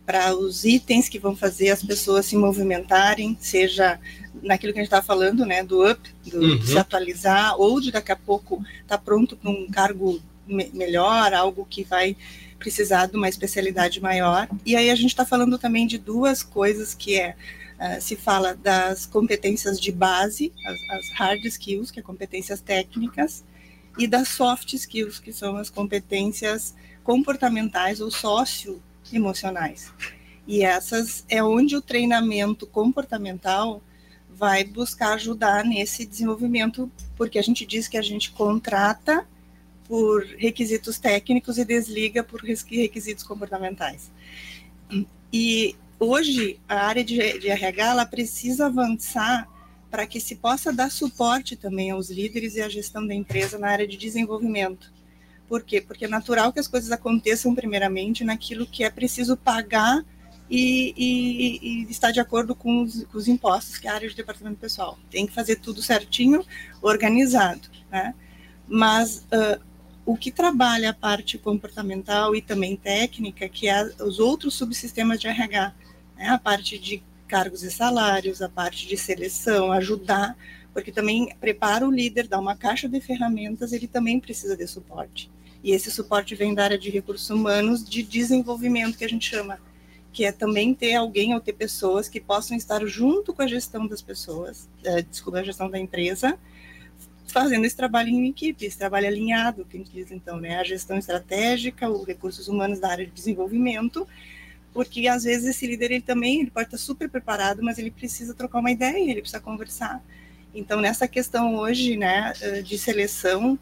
para os itens que vão fazer as pessoas se movimentarem, seja naquilo que a gente estava falando, né, do up, do uhum. se atualizar, ou de daqui a pouco estar tá pronto para um cargo me melhor, algo que vai precisar de uma especialidade maior. E aí a gente está falando também de duas coisas que é uh, se fala das competências de base, as, as hard skills, que é competências técnicas, e das soft skills, que são as competências comportamentais ou socioemocionais. E essas é onde o treinamento comportamental vai buscar ajudar nesse desenvolvimento, porque a gente diz que a gente contrata por requisitos técnicos e desliga por requisitos comportamentais. E hoje a área de, de RH ela precisa avançar para que se possa dar suporte também aos líderes e à gestão da empresa na área de desenvolvimento. Por quê? Porque é natural que as coisas aconteçam primeiramente naquilo que é preciso pagar e, e, e está de acordo com os, com os, impostos que é a área de departamento pessoal. Tem que fazer tudo certinho, organizado, né? Mas uh, o que trabalha a parte comportamental e também técnica, que é os outros subsistemas de RH, né? a parte de cargos e salários, a parte de seleção, ajudar, porque também prepara o líder, dá uma caixa de ferramentas, ele também precisa de suporte. E esse suporte vem da área de recursos humanos, de desenvolvimento, que a gente chama que é também ter alguém ou ter pessoas que possam estar junto com a gestão das pessoas, é, desculpa, a gestão da empresa, fazendo esse trabalho em equipe, esse trabalho alinhado, que a gente diz então, né, a gestão estratégica, os recursos humanos da área de desenvolvimento, porque às vezes esse líder ele também ele pode estar super preparado, mas ele precisa trocar uma ideia, ele precisa conversar. Então nessa questão hoje, né, de seleção,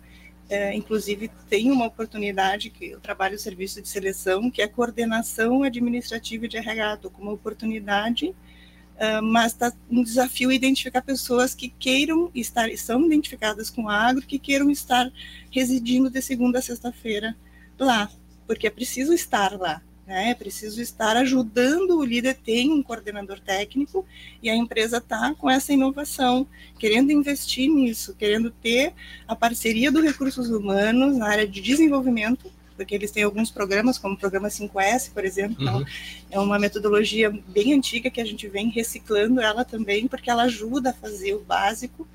é, inclusive, tem uma oportunidade que eu trabalho o serviço de seleção, que é coordenação administrativa de RH, estou com uma oportunidade, uh, mas está um desafio identificar pessoas que queiram estar, são identificadas com agro, que queiram estar residindo de segunda a sexta-feira lá, porque é preciso estar lá. Né? É preciso estar ajudando o líder, tem um coordenador técnico e a empresa está com essa inovação, querendo investir nisso, querendo ter a parceria dos recursos humanos na área de desenvolvimento, porque eles têm alguns programas, como o programa 5S, por exemplo, então uhum. é uma metodologia bem antiga que a gente vem reciclando ela também, porque ela ajuda a fazer o básico,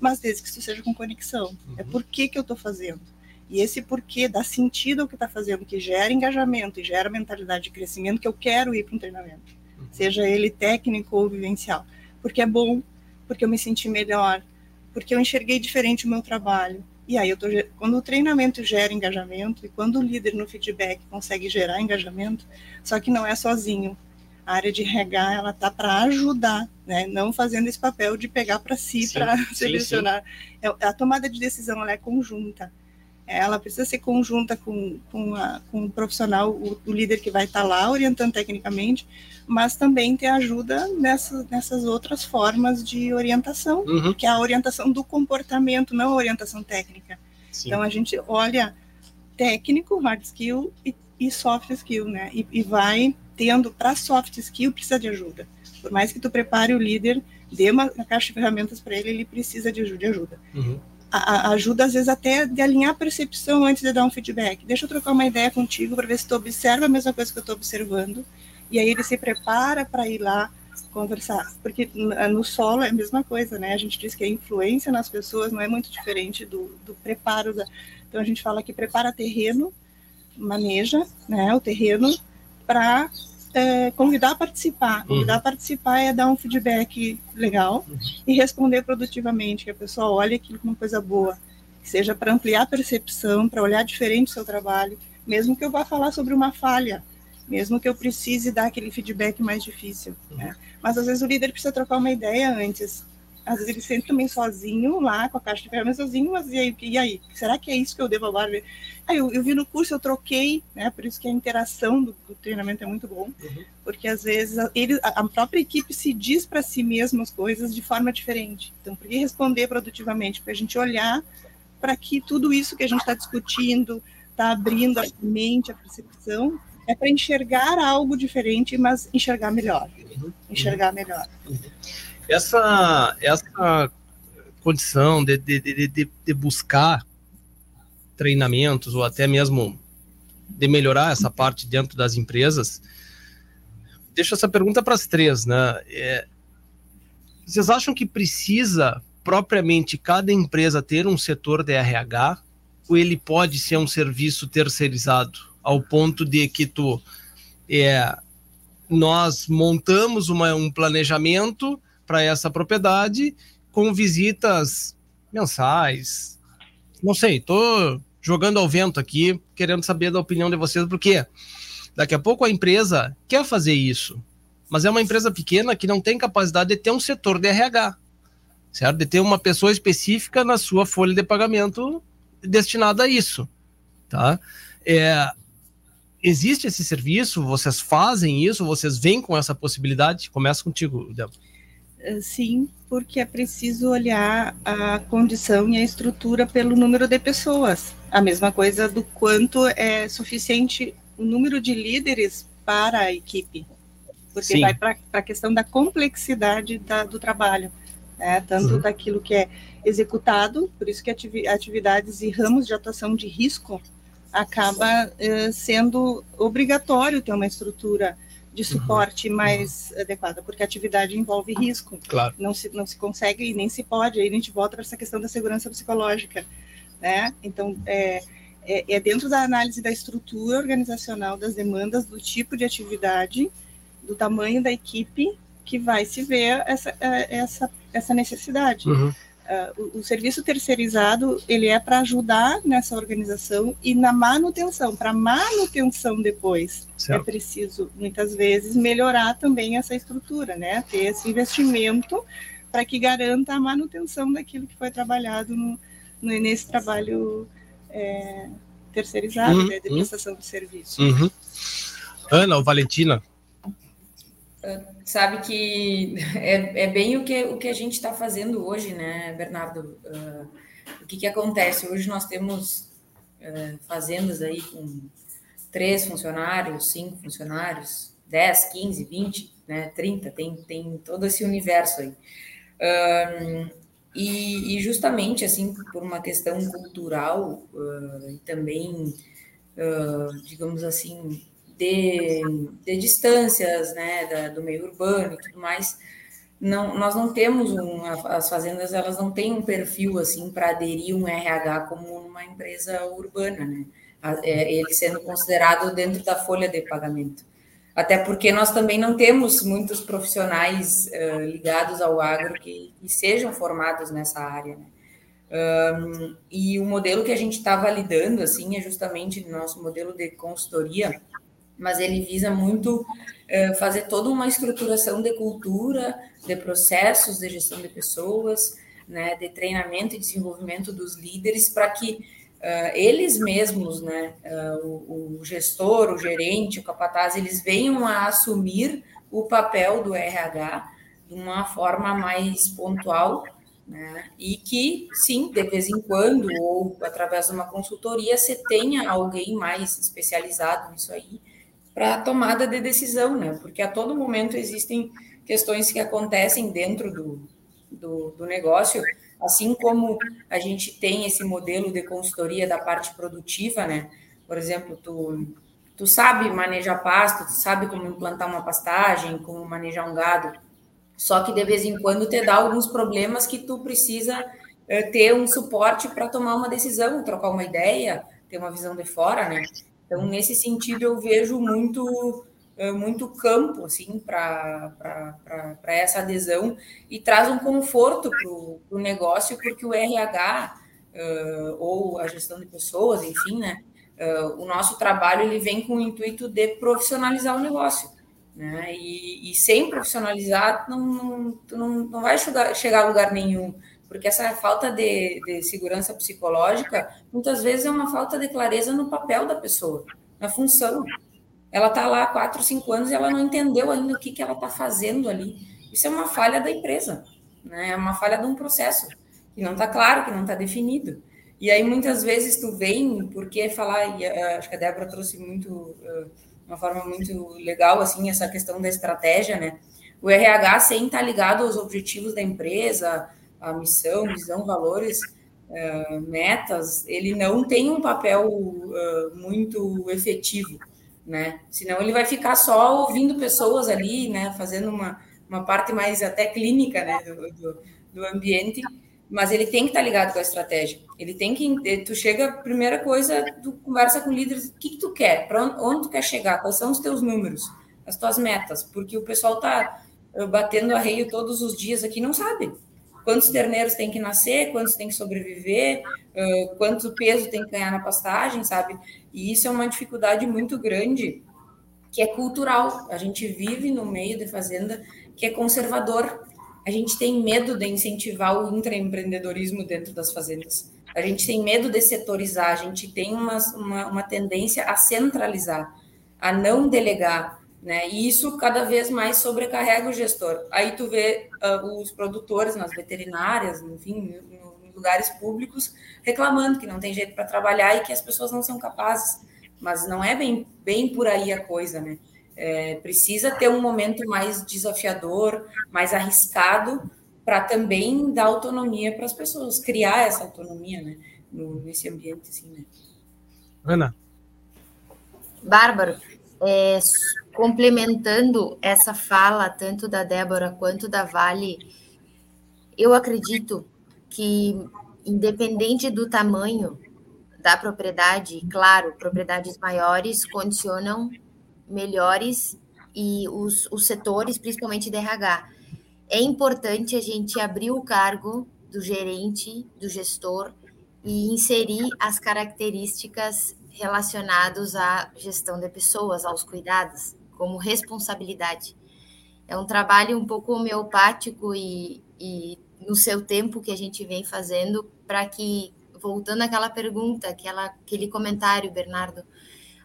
mas desde que isso seja com conexão. É uhum. É por que, que eu estou fazendo? E esse porquê dá sentido ao que está fazendo, que gera engajamento e gera mentalidade de crescimento, que eu quero ir para um treinamento, uhum. seja ele técnico ou vivencial. Porque é bom, porque eu me senti melhor, porque eu enxerguei diferente o meu trabalho. E aí, eu tô, quando o treinamento gera engajamento e quando o líder no feedback consegue gerar engajamento, só que não é sozinho. A área de regar, ela tá para ajudar, né? Não fazendo esse papel de pegar para si, para selecionar. Sim. É, a tomada de decisão ela é conjunta ela precisa ser conjunta com, com, a, com o profissional, o, o, líder que vai estar lá orientando tecnicamente, mas também ter ajuda nessas, nessas outras formas de orientação, uhum. que é a orientação do comportamento, não a orientação técnica. Sim. Então a gente olha técnico, hard skill e, e soft skill, né? E, e vai tendo para soft skill precisa de ajuda. Por mais que tu prepare o líder, dê uma, uma caixa de ferramentas para ele, ele precisa de ajuda. De ajuda. Uhum ajuda às vezes até de alinhar a percepção antes de dar um feedback. Deixa eu trocar uma ideia contigo para ver se tu observa a mesma coisa que eu estou observando. E aí ele se prepara para ir lá conversar. Porque no solo é a mesma coisa, né? A gente diz que a influência nas pessoas não é muito diferente do, do preparo. Da... Então a gente fala que prepara terreno, maneja né, o terreno para é, convidar a participar. Convidar uhum. a participar é dar um feedback legal uhum. e responder produtivamente, que a pessoa olhe aquilo como uma coisa boa, que seja para ampliar a percepção, para olhar diferente o seu trabalho, mesmo que eu vá falar sobre uma falha, mesmo que eu precise dar aquele feedback mais difícil. Uhum. Né? Mas às vezes o líder precisa trocar uma ideia antes às vezes ele sente também sozinho lá, com a caixa de ferramentas sozinho, mas e aí, e aí? Será que é isso que eu devo agora? Aí eu, eu vi no curso, eu troquei, né? Por isso que a interação do, do treinamento é muito bom, uhum. porque às vezes ele, a própria equipe se diz para si mesma as coisas de forma diferente. Então, por que responder produtivamente? Para a gente olhar para que tudo isso que a gente está discutindo, está abrindo a mente, a percepção, é para enxergar algo diferente, mas enxergar melhor. Uhum. Enxergar melhor. Uhum essa, essa condição de, de, de, de, buscar treinamentos ou até mesmo de melhorar essa parte dentro das empresas, deixo essa pergunta para as três, né? É, vocês acham que precisa propriamente cada empresa ter um setor de RH ou ele pode ser um serviço terceirizado ao ponto de que tu é, nós montamos uma, um planejamento para essa propriedade com visitas mensais. Não sei, tô jogando ao vento aqui, querendo saber da opinião de vocês, porque daqui a pouco a empresa quer fazer isso, mas é uma empresa pequena que não tem capacidade de ter um setor de RH, certo? De ter uma pessoa específica na sua folha de pagamento destinada a isso, tá? É, existe esse serviço? Vocês fazem isso? Vocês vêm com essa possibilidade? Começa contigo, Débora. Eh, sim, porque é preciso olhar a condição e a estrutura pelo número de pessoas. A mesma coisa do quanto é suficiente o número de líderes para a equipe. Porque Sim. vai para a questão da complexidade da, do trabalho, né? tanto uhum. daquilo que é executado, por isso que atividades e ramos de atuação de risco acaba eh, sendo obrigatório ter uma estrutura de suporte uhum. mais uhum. adequada, porque a atividade envolve risco. Claro. Não se, não se consegue e nem se pode. Aí a gente volta para essa questão da segurança psicológica. Né? Então, é, é, é, dentro da análise da estrutura organizacional das demandas, do tipo de atividade, do tamanho da equipe, que vai se ver essa, é, essa, essa necessidade. Uhum. Uh, o, o, serviço terceirizado ele é para ajudar nessa organização e na manutenção. Para manutenção depois é certo. é preciso muitas vezes melhorar também essa estrutura, né? Ter esse investimento para que garanta a manutenção daquilo que foi trabalhado no, no nesse trabalho é, terceirizado, uhum, né, de uhum. prestação de serviço. Uhum. Ana ou Valentina, sabe que é, é, bem o que, o que a gente está fazendo hoje, né, Bernardo? Uh, o que, que acontece? Hoje nós temos uh, fazendas aí com três funcionários, cinco funcionários, 10, 15, 20, né, 30, tem, tem todo esse universo aí. Um, e, e, justamente, assim, por uma questão cultural uh, e também, uh, digamos assim, de, de distâncias, né, da, do meio urbano e tudo mais, não, nós não temos um, as fazendas elas não têm um perfil assim para aderir um RH como uma empresa urbana, né? É, ele sendo considerado dentro da folha de pagamento. Até porque nós também não temos muitos profissionais uh, ligados ao agro que, que, sejam formados nessa área. Né? Um, e o modelo que a gente está validando assim é justamente nosso modelo de consultoria, mas ele visa muito uh, fazer toda uma estruturação de cultura, de processos de gestão de pessoas, né, de treinamento e desenvolvimento dos líderes para que uh, eles mesmos, né, uh, o, o, gestor, o gerente, o capataz, eles venham a assumir o papel do RH de uma forma mais pontual, né, e que, sim, de vez em quando, ou através de uma consultoria, você tenha alguém mais especializado nisso aí, para a tomada de decisão, né, porque a todo momento existem questões que acontecem dentro do, do, do, negócio, assim como a gente tem esse modelo de consultoria da parte produtiva, né? Por exemplo, tu, tu sabe manejar pasto, tu sabe como implantar uma pastagem, como manejar um gado, só que de vez em quando te dá alguns problemas que tu precisa é, ter um suporte para tomar uma decisão, trocar uma ideia, ter uma visão de fora, né? Então, nesse sentido, eu vejo muito é, muito campo assim para essa adesão e traz um conforto para o negócio, porque o RH uh, ou a gestão de pessoas, enfim, né, uh, o nosso trabalho ele vem com o intuito de profissionalizar o negócio. Né? E, e sem profissionalizar, não, não, não, não vai chegar, chegar a lugar nenhum, porque essa falta de, de segurança psicológica muitas vezes é uma falta de clareza no papel da pessoa, na função. Ela está lá há quatro, cinco anos e ela não entendeu ainda o que, que ela está fazendo ali. Isso é uma falha da empresa, né? é uma falha de um processo que não está claro, que não está definido. E aí muitas vezes tu vem, porque falar, e eh, acho que a Débora trouxe muito, eh, uma forma muito legal, assim, essa questão da estratégia, né? O RH, sem estar tá ligado aos objetivos da empresa, a missão, visão, valores, uh, metas, ele não tem um papel uh, muito efetivo né? Senão ele vai ficar só ouvindo pessoas ali, né? Fazendo uma, uma parte mais até clínica, né? Do, do, do ambiente, mas ele tem que estar tá ligado com a estratégia. Ele tem que, tu chega, primeira coisa, tu conversa com líderes, o que, que tu quer, para onde, onde tu quer chegar, quais são os teus números, as tuas metas, porque o pessoal tá eh, batendo arreio todos os dias aqui, não sabe quantos terneiros tem que nascer, quantos tem que sobreviver, uh, quanto peso tem que ganhar na pastagem, sabe? E isso é uma dificuldade muito grande, que é cultural. A gente vive no meio de fazenda que é conservador. A gente tem medo de incentivar o intraempreendedorismo dentro das fazendas. A gente tem medo de setorizar, a gente tem uma, uma, uma tendência a centralizar, a não delegar, né? E isso cada vez mais sobrecarrega o gestor. Aí tu vê uh, os produtores nas veterinárias, enfim, em lugares públicos, reclamando que não tem jeito para trabalhar e que as pessoas não são capazes. Mas não é bem, bem por aí a coisa, né? É, precisa ter um momento mais desafiador, mais arriscado, para também dar autonomia para as pessoas, criar essa autonomia, né? No, nesse ambiente, assim, né? Ana. Bárbaro, é, complementando essa fala, tanto da Débora quanto da Vale, eu acredito que, independente do tamanho da propriedade, claro, propriedades maiores condicionam melhores e os, os setores, principalmente de RH. É importante a gente abrir o cargo do gerente, do gestor e inserir as características relacionadas à gestão de pessoas, aos cuidados como responsabilidade. É um trabalho um pouco homeopático e, e no seu tempo que a gente vem fazendo para que, voltando àquela pergunta, aquela, aquele comentário, Bernardo,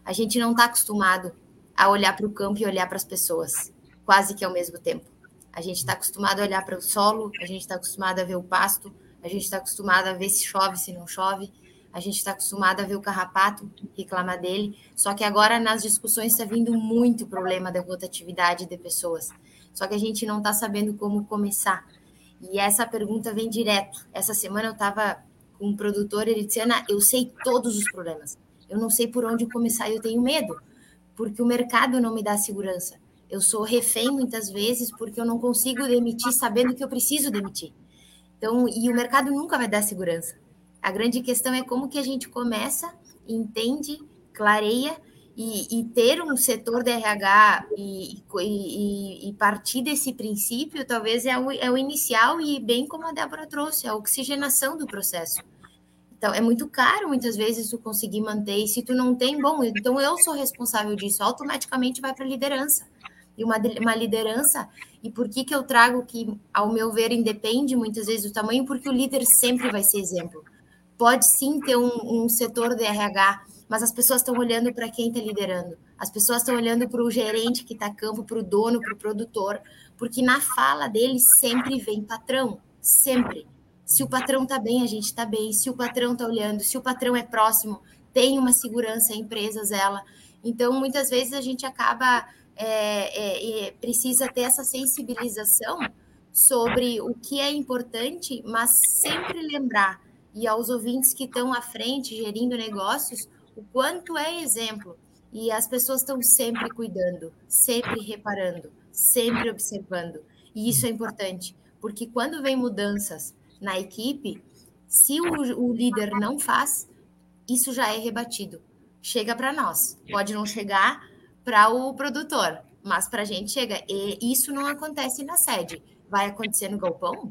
a gente não está acostumado a olhar para o campo e olhar para as pessoas, quase que ao mesmo tempo. A gente está acostumado a olhar para o solo, a gente está acostumado a ver o pasto, a gente está acostumado a ver se chove, se não chove, A gente está acostumado a ver o carrapato reclamar dele, só que agora nas discussões está vindo muito problema da rotatividade de pessoas. Só que a gente não está sabendo como começar. E essa pergunta vem direto. Essa semana eu estava com um produtor, ele disse: Ana, eu sei todos os problemas. Eu não sei por onde começar, eu tenho medo, porque o mercado não me dá segurança. Eu sou refém muitas vezes porque eu não consigo demitir sabendo que eu preciso demitir. Então, e o mercado nunca vai dar segurança. A grande questão é como que a gente começa, entende, clareia e, e ter um setor de RH e, e, e, partir desse princípio, talvez é o, é o inicial e bem como a Débora trouxe, a oxigenação do processo. Então, é muito caro muitas vezes tu conseguir manter, e se tu não tem, bom, então eu sou responsável disso, automaticamente vai para a liderança. E uma, uma liderança, e por que, que eu trago que, ao meu ver, independe muitas vezes do tamanho? Porque o líder sempre vai ser exemplo pode sim ter um, um setor de RH, mas as pessoas estão olhando para quem está liderando. As pessoas estão olhando para o gerente que está campo, para o dono, para o produtor, porque na fala dele sempre vem patrão, sempre. Se o patrão está bem, a gente está bem. Se o patrão está olhando, se o patrão é próximo, tem uma segurança, a empresa ela. Então, muitas vezes a gente acaba é, é, precisa ter essa sensibilização sobre o que é importante, mas sempre lembrar e aos ouvintes que estão à frente gerindo negócios o quanto é exemplo. E as pessoas estão sempre cuidando, sempre reparando, sempre observando. E isso é importante, porque quando vem mudanças na equipe, se o, o líder não faz, isso já é rebatido. Chega para nós. Pode não chegar para o produtor, mas para a gente chega. E isso não acontece na sede. Vai acontecer no galpão?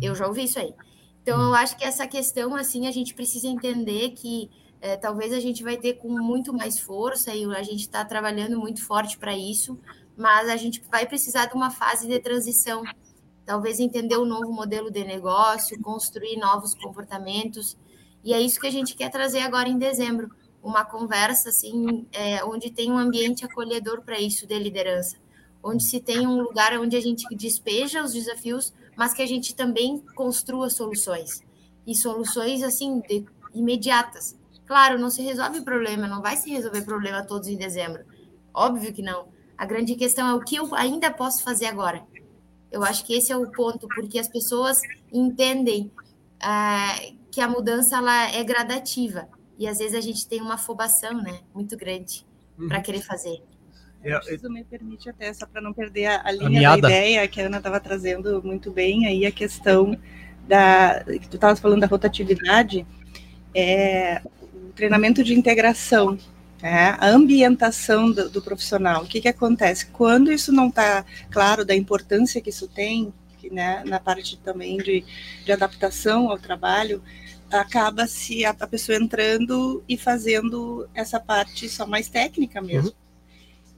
Eu já ouvi isso aí. Então, eu acho que essa questão, assim, a gente precisa entender que é, talvez a gente vai ter com muito mais força e a gente está trabalhando muito forte para isso, mas a gente vai precisar de uma fase de transição. Talvez entender um novo modelo de negócio, construir novos comportamentos. E é isso que a gente quer trazer agora em dezembro. Uma conversa, assim, é, onde tem um ambiente acolhedor para isso de liderança. Onde se tem um lugar onde a gente despeja os desafios, mas que a gente também construa soluções. E soluções, assim, de, imediatas. Claro, não se resolve o problema, não vai se resolver problema todos em dezembro. Óbvio que não. A grande questão é o que eu ainda posso fazer agora. Eu acho que esse é o ponto, porque as pessoas entendem uh, que a mudança ela é gradativa. E às vezes a gente tem uma afobação né, muito grande uhum. para querer fazer. Eu, Isso me permite até, só para não perder a, a linha a da ideia que a Ana estava trazendo muito bem, aí a questão da. que tu estavas falando da rotatividade, é, o treinamento de integração, né, a ambientação do, do, profissional. O que, que acontece? Quando isso não está claro da importância que isso tem, que, né, na parte também de, de adaptação ao trabalho, acaba se a, a, pessoa entrando e fazendo essa parte só mais técnica mesmo. Uhum.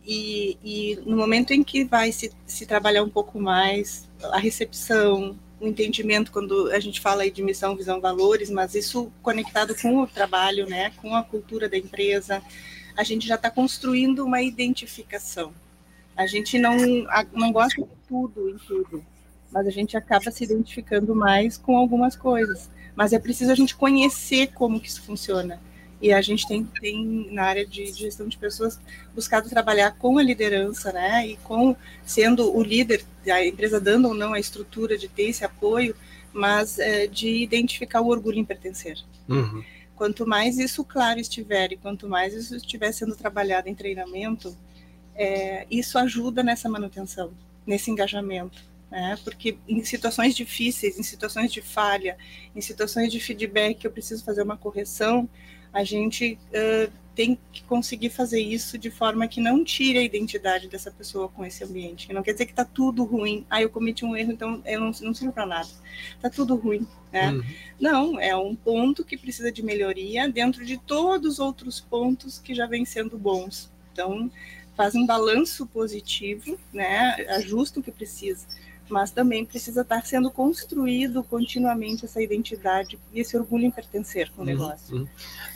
E, e no momento em que vai se, se trabalhar um pouco mais a recepção, o entendimento quando a gente fala aí de missão, visão, valores, mas isso conectado com o trabalho, né, com a cultura da empresa, a gente já está construindo uma identificação. A gente não, não gosta de tudo em tudo, mas a gente acaba se identificando mais com algumas coisas. Mas é preciso a gente conhecer como que isso funciona. E a gente tem, tem na área de, de gestão de pessoas buscado trabalhar com a liderança, né? E com sendo o líder, a empresa dando ou não a estrutura de ter esse apoio, mas é, de identificar o orgulho em pertencer. Uhum. Quanto mais isso claro estiver e quanto mais isso estiver sendo trabalhado em treinamento, é, isso ajuda nessa manutenção, nesse engajamento. Né? Porque em situações difíceis, em situações de falha, em situações de feedback, eu preciso fazer uma correção, a gente uh, tem que conseguir fazer isso de forma que não tire a identidade dessa pessoa com esse ambiente. Não quer dizer que está tudo ruim. Ah, eu cometi um erro, então eu não, não sirvo para nada. Está tudo ruim. Né? Uhum. Não, é um ponto que precisa de melhoria dentro de todos os outros pontos que já vêm sendo bons. Então, faz um balanço positivo, né? ajusta o que precisa mas também precisa estar sendo construído continuamente essa identidade e esse orgulho em pertencer com o uhum, negócio. Uhum.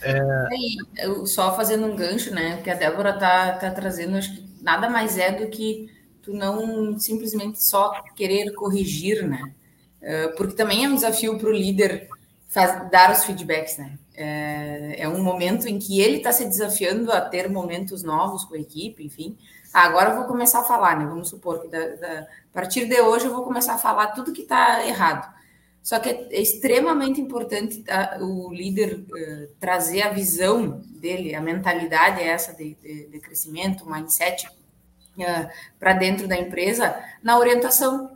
É... E, só fazendo um gancho, né? Porque a Débora tá, tá trazendo, acho que nada mais é do que tu não simplesmente só querer corrigir, né? Uh, porque também é um desafio para o líder faz, dar os feedbacks, né? É, é um momento em que ele está se desafiando a ter momentos novos com a equipe, enfim. Agora eu vou começar a falar, né? Vamos supor que da, da, a partir de hoje eu vou começar a falar tudo que está errado. Só que é, é extremamente importante tá, o líder uh, trazer a visão dele, a mentalidade essa de, de, de crescimento, mindset uh, para dentro da empresa na orientação.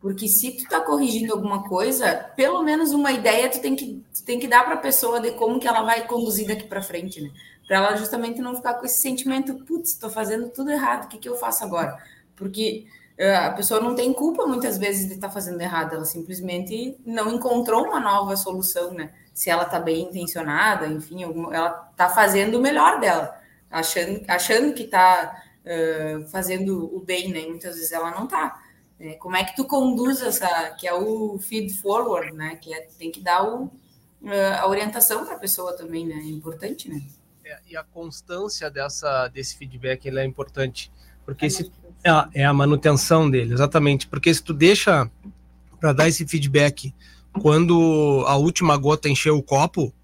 Porque se tu está corrigindo alguma coisa, pelo menos uma ideia tu tem que, tu tem que dar para a pessoa de como que ela vai conduzir daqui para frente, né? Para ela justamente não ficar com esse sentimento, putz, estou fazendo tudo errado, o que, que eu faço agora? Porque uh, a pessoa não tem culpa muitas vezes de estar tá fazendo errado, ela simplesmente não encontrou uma nova solução, né? Se ela está bem intencionada, enfim, ela está fazendo o melhor dela, achando, achando que está uh, fazendo o bem, né? E muitas vezes ela não está. É, como é que tu conduz essa, que é o feed forward, né? Que é, tem que dar o, a orientação para a pessoa também, né? É importante, né? É, e a constância dessa, desse feedback é importante, porque é se, é, a, é a manutenção dele, exatamente. Porque se tu deixa para dar esse feedback quando a última gota encheu o copo,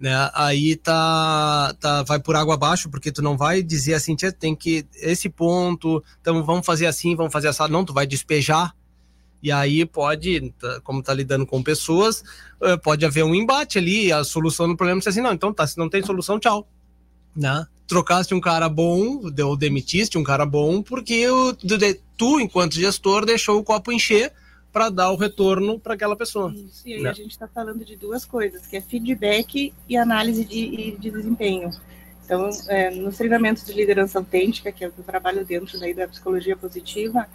né? Aí tá, tá vai por água abaixo, porque tu não vai dizer assim, tem que esse ponto, então vamos fazer assim, vamos fazer essa, não, tu vai despejar. E aí pode, tá, como tá lidando com pessoas, eh, pode haver um embate ali, a solução do problema é assim, não, então tá, se não tem solução, tchau. Né? Trocaste um cara bom, ou demitiste um cara bom, porque o, tu, enquanto gestor, deixou o copo encher para dar o retorno para aquela pessoa. Isso, e aí né? a gente está falando de duas coisas, que é feedback e análise de, de desempenho. Então, é, nos treinamentos de liderança autêntica, que é o que eu trabalho dentro daí da psicologia positiva,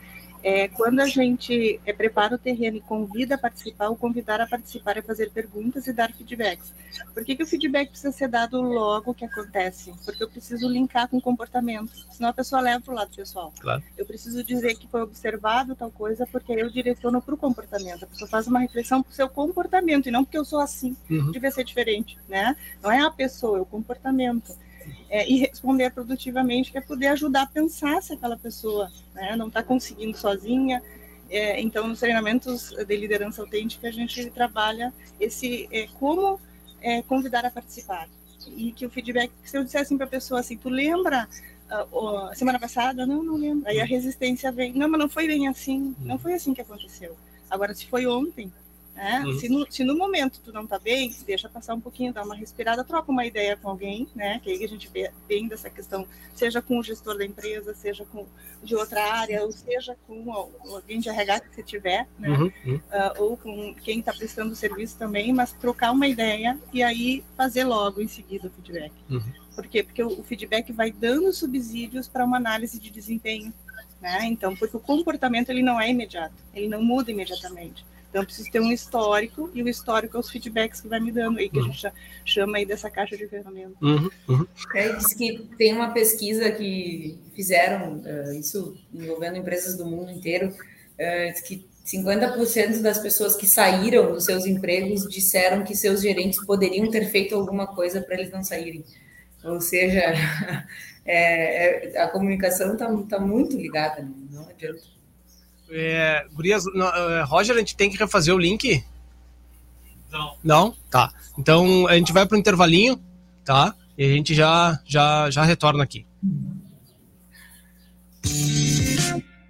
é, quando a gente é, prepara o terreno e convida a participar, o convidar a participar é fazer perguntas e dar feedbacks. Por que, que o feedback precisa ser dado logo que acontece? Porque eu preciso linkar com o comportamento, senão a pessoa leva para o lado pessoal. Claro. Eu preciso dizer que foi observado tal coisa, porque eu direciono para o comportamento. A pessoa faz uma reflexão para o seu comportamento, e não porque eu sou assim, uhum. devia ser diferente. Né? Não é a pessoa, é o comportamento é, e responder produtivamente, que é poder ajudar a pensar se aquela pessoa né, não está conseguindo sozinha. É, então, nos treinamentos de liderança autêntica, a gente trabalha esse é, como é, convidar a participar. E que o feedback, se eu dissesse assim para a pessoa assim, tu lembra uh, semana passada? Não, não lembro. Aí a resistência vem, não, mas não foi bem assim, não foi assim que aconteceu. Agora, se foi ontem, né? Uhum. Se, no, se, no, momento tu não tá bem, deixa passar um pouquinho, dá uma respirada, troca uma ideia com alguém, né? Que aí a gente vê bem dessa questão, seja com o gestor da empresa, seja com de outra área, ou seja com alguém de RH que você tiver, né? Uhum. Uh, ou com quem está prestando serviço também, mas trocar uma ideia e aí fazer logo em seguida o feedback. Uhum. Por quê? Porque o, o feedback vai dando subsídios para uma análise de desempenho. Né? Então, porque o comportamento ele não é imediato, ele não muda imediatamente. Então, eu preciso ter um histórico, e o histórico é os feedbacks que vai me dando, aí que uhum. a gente chama aí dessa caixa de ferramentas. Uhum. Uhum. É, diz que tem uma pesquisa que fizeram, uh, isso envolvendo empresas do mundo inteiro, uh, que 50% das pessoas que saíram dos seus empregos disseram que seus gerentes poderiam ter feito alguma coisa para eles não saírem. Ou seja, é, é, a comunicação está tá muito ligada, né? não adianta. É, Gurias, é, Roger, a gente tem que refazer o link? Não. Não? Tá. Então a gente vai para o intervalinho, tá? E a gente já, já, já retorna aqui.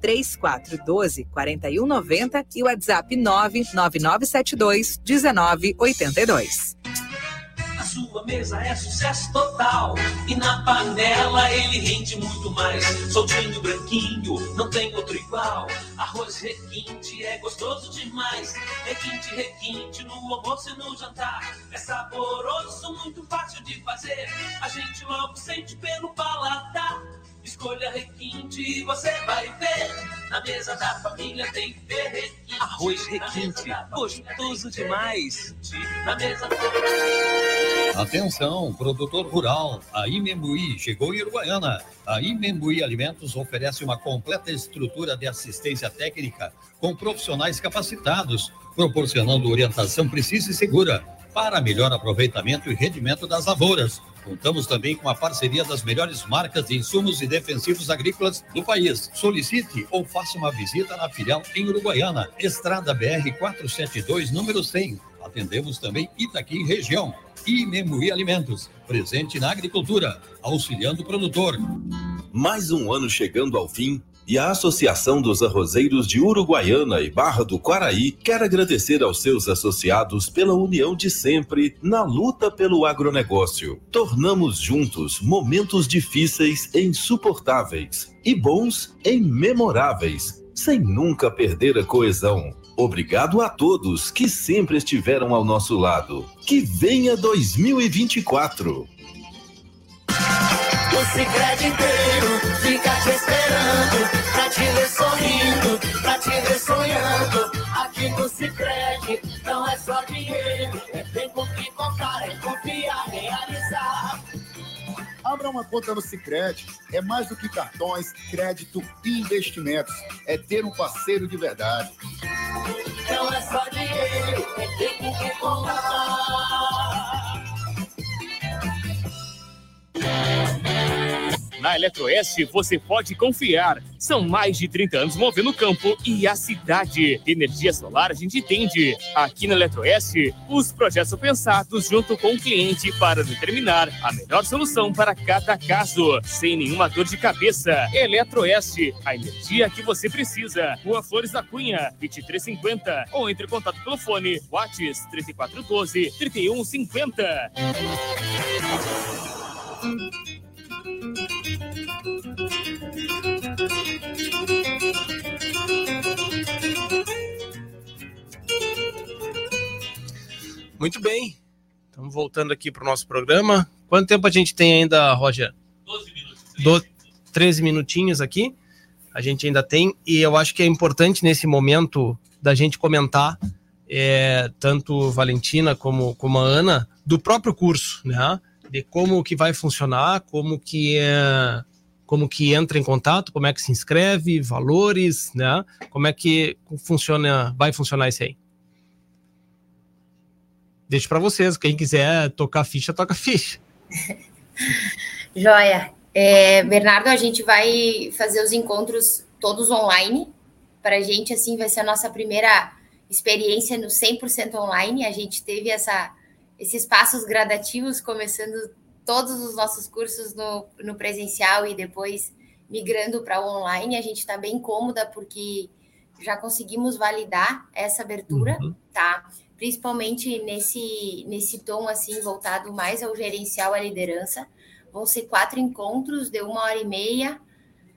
3412 4190 e WhatsApp 99972 1982. A sua mesa é sucesso total e na panela ele rende muito mais. Soltinho, branquinho, não tem outro igual. Arroz requinte é gostoso demais. Requinte, requinte no almoço e no jantar. É saboroso, muito fácil de fazer. A gente logo sente pelo paladar. Escolha requinte e você vai ver. Na mesa da família tem que ter requinte. Arroz requinte, gostoso demais. Na mesa da família. Atenção, produtor rural, a Imembuí chegou em Uruguaiana. A Imembuí Alimentos oferece uma completa estrutura de assistência técnica com profissionais capacitados, proporcionando orientação precisa e segura para melhor aproveitamento e rendimento das lavouras. Contamos também com a parceria das melhores marcas de insumos e defensivos agrícolas do país. Solicite ou faça uma visita na filial em Uruguaiana, Estrada BR 472, número 100. Atendemos também Itaqui região. E Memui Alimentos, presente na agricultura, auxiliando o produtor. Mais um ano chegando ao fim e a Associação dos Arrozeiros de Uruguaiana e Barra do Quaraí quer agradecer aos seus associados pela união de sempre na luta pelo agronegócio. Tornamos juntos momentos difíceis em suportáveis e bons em memoráveis, sem nunca perder a coesão. Obrigado a todos que sempre estiveram ao nosso lado. Que venha 2024. O Cicred inteiro fica te esperando Pra te ver sorrindo, pra te ver sonhando Aqui no Cicred não é só dinheiro É tempo que contar, é confiar, realizar Abra uma conta no Cicred. É mais do que cartões, crédito e investimentos. É ter um parceiro de verdade. Não é só dinheiro, é tempo que contar Na Eletroeste você pode confiar. São mais de 30 anos movendo o campo e a cidade. Energia solar a gente entende. Aqui na Eletroeste, os projetos são pensados junto com o cliente para determinar a melhor solução para cada caso, sem nenhuma dor de cabeça. Eletroeste, a energia que você precisa. Rua Flores da Cunha, 2350 ou entre em contato pelo fone Whats 3412 3150. Muito bem. Estamos voltando aqui para o nosso programa. Quanto tempo a gente tem ainda, Roger? 12 minutos. Do... 13 minutinhos aqui. A gente ainda tem. E eu acho que é importante nesse momento da gente comentar, é, tanto Valentina como, como a Ana, do próprio curso, né? De como que vai funcionar, como que é, como que entra em contato, como é que se inscreve, valores, né? Como é que funciona, vai funcionar isso aí? Deixo para vocês, quem quiser tocar ficha, toca ficha. Joia. É, Bernardo, a gente vai fazer os encontros todos online. Para a gente, assim, vai ser a nossa primeira experiência no 100% online. A gente teve essa, esses passos gradativos, começando todos os nossos cursos no, no presencial e depois migrando para o online. A gente está bem cômoda porque já conseguimos validar essa abertura, uhum. tá? Principalmente nesse, nesse tom assim, voltado mais ao gerencial, à liderança. Vão ser quatro encontros de uma hora e meia.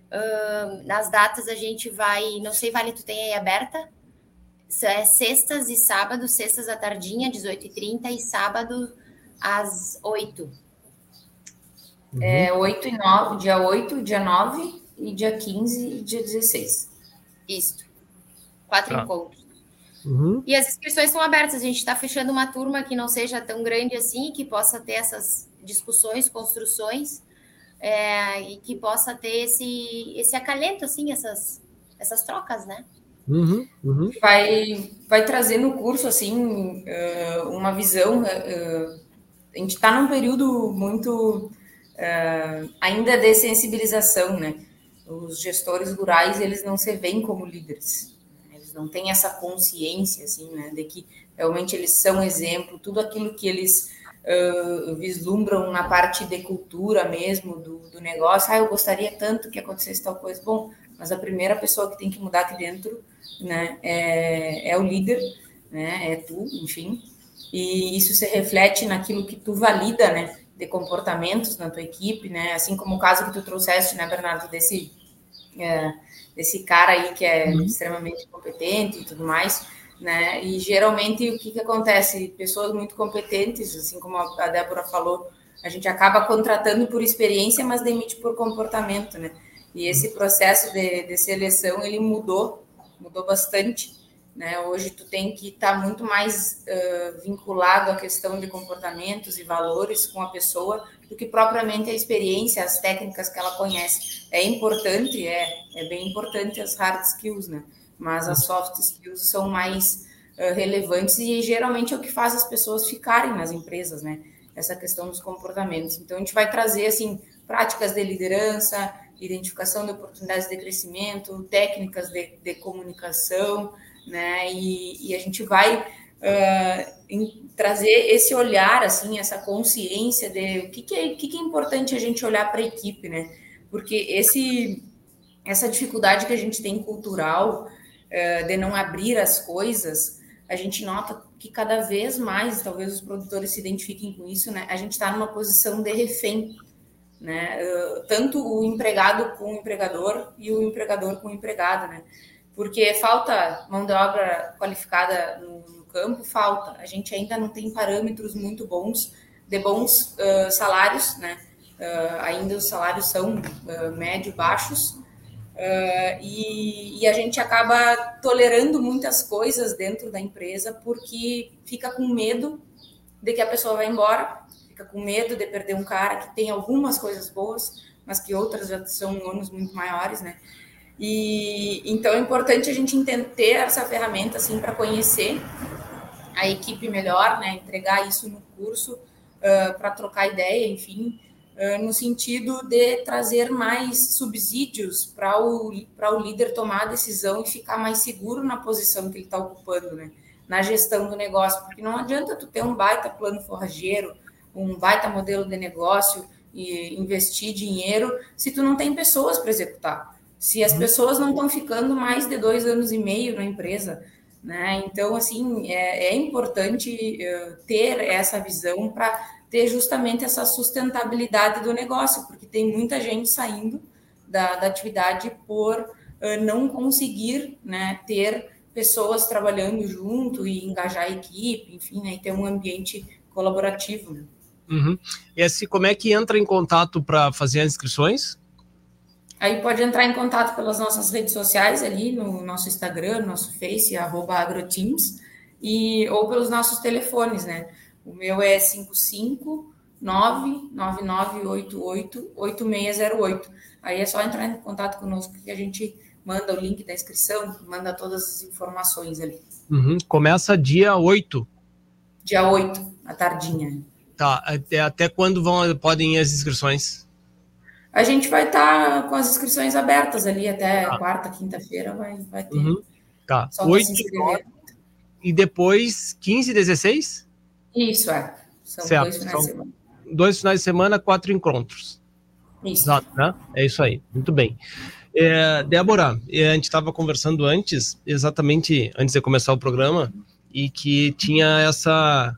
Uh, nas datas a gente vai, não sei, Vale, tu tem aí aberta? É sextas e sábados, sextas à tardinha, 18h30, e sábado às 8 Uhum. É, 8 e 9, dia 8, dia 9 e dia 15 e dia 16. Isso. Quatro Tá. encontros. Uhum. E as inscrições estão abertas. A gente está fechando uma turma que não seja tão grande assim, que possa ter essas discussões, construções, é, e que possa ter esse, esse acalento, assim, essas, essas trocas, né? Uhum. Uhum. vai, vai trazer no curso assim eh, uma visão. eh, a gente está num período muito eh, ainda de sensibilização, né? Os gestores rurais eles não se veem como líderes, eles não têm essa consciência assim, né? De que realmente eles são exemplo, tudo aquilo que eles eh, vislumbram na parte de cultura mesmo do, do negócio. Ah, eu gostaria tanto que acontecesse tal coisa. Bom, mas a primeira pessoa que tem que mudar aqui dentro né, é, é o líder, né, é tu, enfim, e isso se reflete naquilo que tu valida, né, de comportamentos na tua equipe, né, assim como o caso que tu trouxeste, né, Bernardo, desse, é, desse cara aí que é extremamente competente e tudo mais, né, e geralmente o que que acontece? Pessoas muito competentes, assim como a Débora falou, a gente acaba contratando por experiência, mas demite por comportamento, né, e esse processo de, de seleção, ele mudou, mudou bastante, né? Hoje tu tem que estar tá muito mais uh, vinculado à questão de comportamentos e valores com a pessoa do que propriamente a experiência, as técnicas que ela conhece. É importante, é, é bem importante as hard skills, né? Mas as soft skills são mais uh, relevantes e geralmente é o que faz as pessoas ficarem nas empresas, né? Essa questão dos comportamentos. Então a gente vai trazer assim práticas de liderança, identificação de oportunidades de crescimento, técnicas de, de comunicação, né? E, e a gente vai uh, em, trazer esse olhar, assim, essa consciência de o que, que, é, que, que é importante a gente olhar para a equipe, né? Porque esse, essa dificuldade que a gente tem cultural uh, de não abrir as coisas, a gente nota que cada vez mais, talvez os produtores se identifiquem com isso, né? A gente está numa posição de refém, né? Uh, tanto o empregado com o empregador e o empregador com o empregado, né? porque falta mão de obra qualificada no, no campo, falta. A gente ainda não tem parâmetros muito bons de bons uh, salários, né? Uh, ainda os salários são uh, médio baixos e, e, a gente acaba tolerando muitas coisas dentro da empresa porque fica com medo de que a pessoa vai embora, fica com medo de perder um cara que tem algumas coisas boas, mas que outras já são ônus muito maiores, né? E então é importante a gente ter essa ferramenta assim para conhecer a equipe melhor, né? Entregar isso no curso uh, para trocar ideia, enfim, uh, no sentido de trazer mais subsídios para o para o líder tomar a decisão e ficar mais seguro na posição que ele está ocupando, né? Na gestão do negócio, porque não adianta tu ter um baita plano forrageiro, um baita modelo de negócio e investir dinheiro se tu não tem pessoas para executar se as uhum. pessoas não estão ficando mais de dois anos e meio na empresa, né? Então, assim, é, é importante uh, ter essa visão para ter justamente essa sustentabilidade do negócio, porque tem muita gente saindo da, da atividade por uh, não conseguir né, ter pessoas trabalhando junto e engajar a equipe, enfim, né, e ter um ambiente colaborativo. Uhum. E assim, como é que entra em contato para fazer as inscrições? Aí pode entrar em contato pelas nossas redes sociais ali, no nosso Instagram, nosso Face, arroba agroteams, e, ou pelos nossos telefones, né? O meu é 55999888608. Aí é só entrar em contato conosco que a gente manda o link da inscrição, manda todas as informações ali. Uhum. Começa dia 8. Dia 8, à tardinha. Tá, até, até quando vão, podem ir as inscrições? A gente vai estar tá com as inscrições abertas ali até ah. quarta, quinta-feira, vai, vai ter. Uhum. Tá. Só 8 e depois 15 e 16? Isso, é. São certo. dois finais São de semana. Dois finais de semana, quatro encontros. Isso. Exato, né? É isso aí. Muito bem. É, Débora, é, a gente estava conversando antes, exatamente antes de começar o programa, e que tinha essa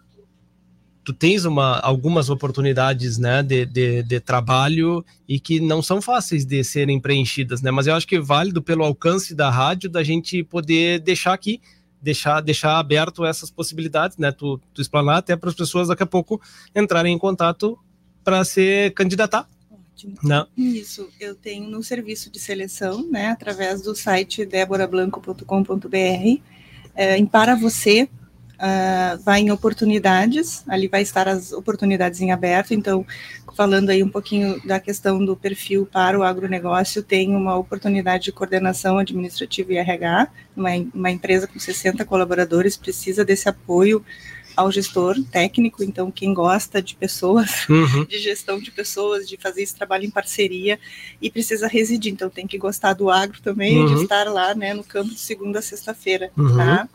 tu tens uma, algumas oportunidades né, de, de, de, trabalho e que não são fáceis de serem preenchidas, né? Mas eu acho que é válido pelo alcance da rádio da gente poder deixar aqui, deixar, deixar aberto essas possibilidades, né? Tu, tu explanar até para as pessoas daqui a pouco entrarem em contato para se candidatar. Ótimo. Não. Isso, eu tenho no serviço de seleção, né, através do site deborablanco.com.br, é, em Para Você, uh, vai em oportunidades, ali vai estar as oportunidades em aberto, então, falando aí um pouquinho da questão do perfil para o agronegócio, tem uma oportunidade de coordenação administrativa e RH, uma, uma empresa com 60 colaboradores precisa desse apoio ao gestor técnico, então quem gosta de pessoas, uhum. de gestão de pessoas, de fazer esse trabalho em parceria e precisa residir, então tem que gostar do agro também, uhum. de estar lá, né, no campo de segunda a sexta-feira, uhum. tá?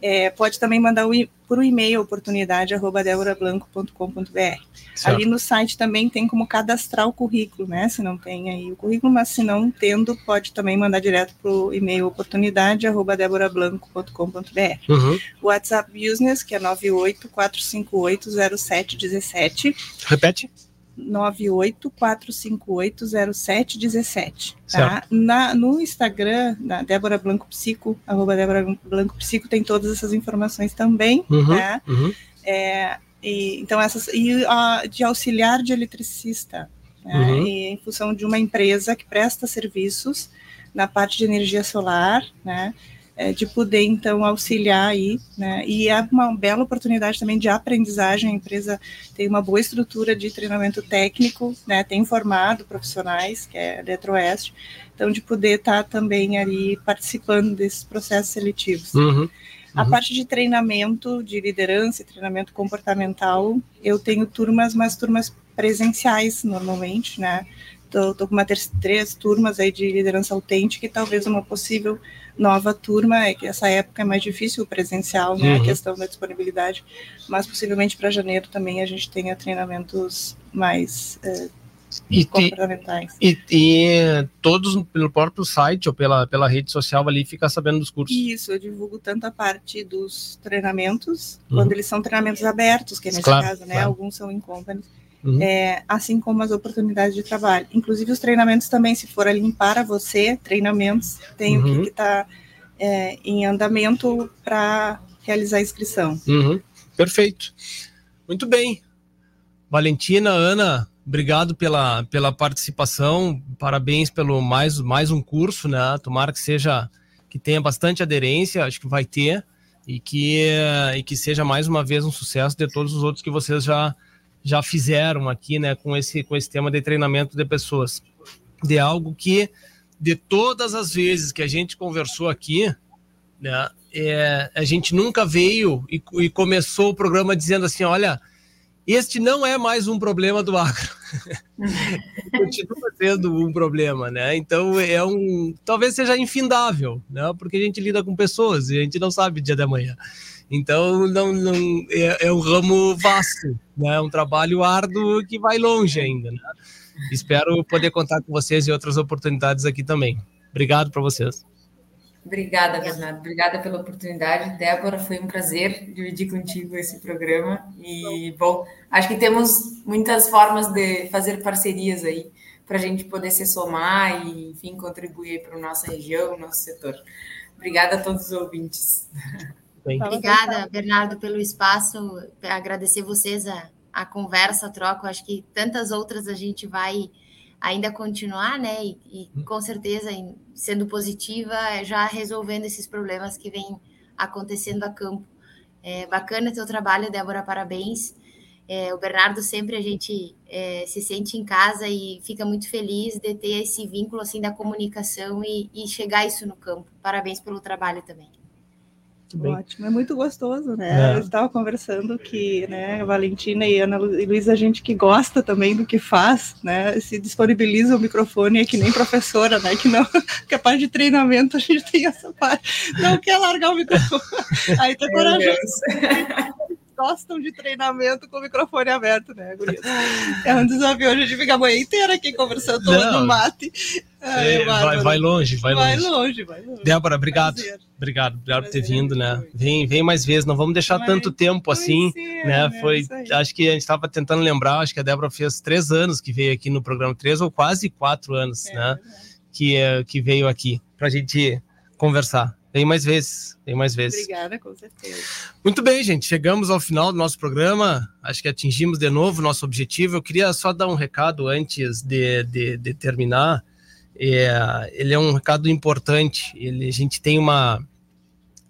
É, pode também mandar o, por um e-mail oportunidade@deborablanco.com.br. Ali no site também tem como cadastrar o currículo, né? Se não tem aí o currículo, mas se não tendo, pode também mandar direto para o e-mail oportunidade@deborablanco.com.br. Uhum. WhatsApp Business, que é 984580717. Repete. 984580717. Tá? Na, no Instagram, na Débora Blanco Psico, arroba Débora Blanco Psico, tem todas essas informações também. Uhum, tá? uhum. É, e, então, essas, e a, de auxiliar de eletricista, né? uhum. e, em função de uma empresa que presta serviços na parte de energia solar, né? É, de poder então auxiliar aí, né? E é uma bela oportunidade também de aprendizagem. A empresa tem uma boa estrutura de treinamento técnico, né? Tem formado profissionais, que é a Eletroeste, então de poder estar tá também ali participando desses processos seletivos. Uhum. A parte de treinamento de liderança e treinamento comportamental, eu tenho turmas, mas turmas presenciais normalmente, né? Tô, tô com uma três, três turmas aí de liderança autêntica e talvez uma possível nova turma, é que essa época é mais difícil o presencial, né, uhum. a questão da disponibilidade, mas possivelmente para janeiro também a gente tenha treinamentos mais é, e, comportamentais. E, e, todos pelo próprio site ou pela, pela rede social ali fica sabendo dos cursos. Isso, eu divulgo tanto a parte dos treinamentos, uhum. quando eles são treinamentos abertos, que é nesse claro, caso, né, claro. alguns são em company, Uhum. É, assim como as oportunidades de trabalho. Inclusive os treinamentos também, se for ali para você, treinamentos, tem uhum. o que está é, em andamento para realizar a inscrição. Uhum. Perfeito. Muito bem. Valentina, Ana, obrigado pela, pela participação, parabéns pelo mais, mais um curso, né? Tomara que seja que tenha bastante aderência, acho que vai ter, e que, e que seja mais uma vez um sucesso de todos os outros que vocês já, já fizeram aqui, né, com esse, com esse tema de treinamento de pessoas. De algo que, de todas as vezes que a gente conversou aqui, né, é, a gente nunca veio e, e começou o programa dizendo assim: olha, este não é mais um problema do agro. Continua sendo um problema, né? Então é um. Talvez seja infindável, né? Porque a gente lida com pessoas e a gente não sabe o dia da manhã. Então, não, não é, é, um ramo vasto, né? É um trabalho árduo que vai longe ainda. Né? Espero poder contar com vocês em outras oportunidades aqui também. Obrigado para vocês. Obrigada, Bernardo. Obrigada pela oportunidade. Débora, foi um prazer dividir contigo esse programa. E, bom, acho que temos muitas formas de fazer parcerias aí para a gente poder se somar e, enfim, contribuir para a nossa região, nosso setor. Obrigada a todos os ouvintes. Bem. Obrigada, Bernardo, pelo espaço. Agradecer vocês a, a conversa, a troca. Acho que tantas outras a gente vai ainda continuar, né? E, e hum. com certeza, sendo positiva, já resolvendo esses problemas que vêm acontecendo a campo. É bacana teu trabalho, Débora, parabéns. É, o Bernardo sempre a gente é, se sente em casa e fica muito feliz de ter esse vínculo assim da comunicação e, e chegar isso no campo. Parabéns pelo trabalho também. Ótimo, é muito gostoso, né? É. Eu estava conversando que, né, a Valentina e Ana e Luísa, a gente que gosta também do que faz, né? Se disponibiliza o microfone, é que nem professora, né? Que não, que a parte de treinamento a gente tem essa parte. Não quer largar o microfone. Aí tá corajoso gostam de treinamento com o microfone aberto, né, Gurias? É um desafio. Hoje a gente fica a manhã inteira aqui conversando, tomando mate. Ai, é, vai, vai, longe, vai, vai longe. longe. Vai longe, Débora, obrigado. Prazer. Obrigado, obrigado Prazer. por ter vindo, né? Vem, vem mais vezes, não vamos deixar vai. tanto tempo assim, né? né? Foi, acho que a gente estava tentando lembrar, acho que a Débora fez três anos que veio aqui no programa, três ou quase quatro anos, é, né? Que, é, que veio aqui para a gente conversar. Vem mais vezes, vem mais vezes. Obrigada, com certeza. Muito bem, gente. Chegamos ao final do nosso programa. Acho que atingimos de novo o nosso objetivo. Eu queria só dar um recado antes de, de, de terminar. É, ele é um recado importante. Ele, a gente tem uma.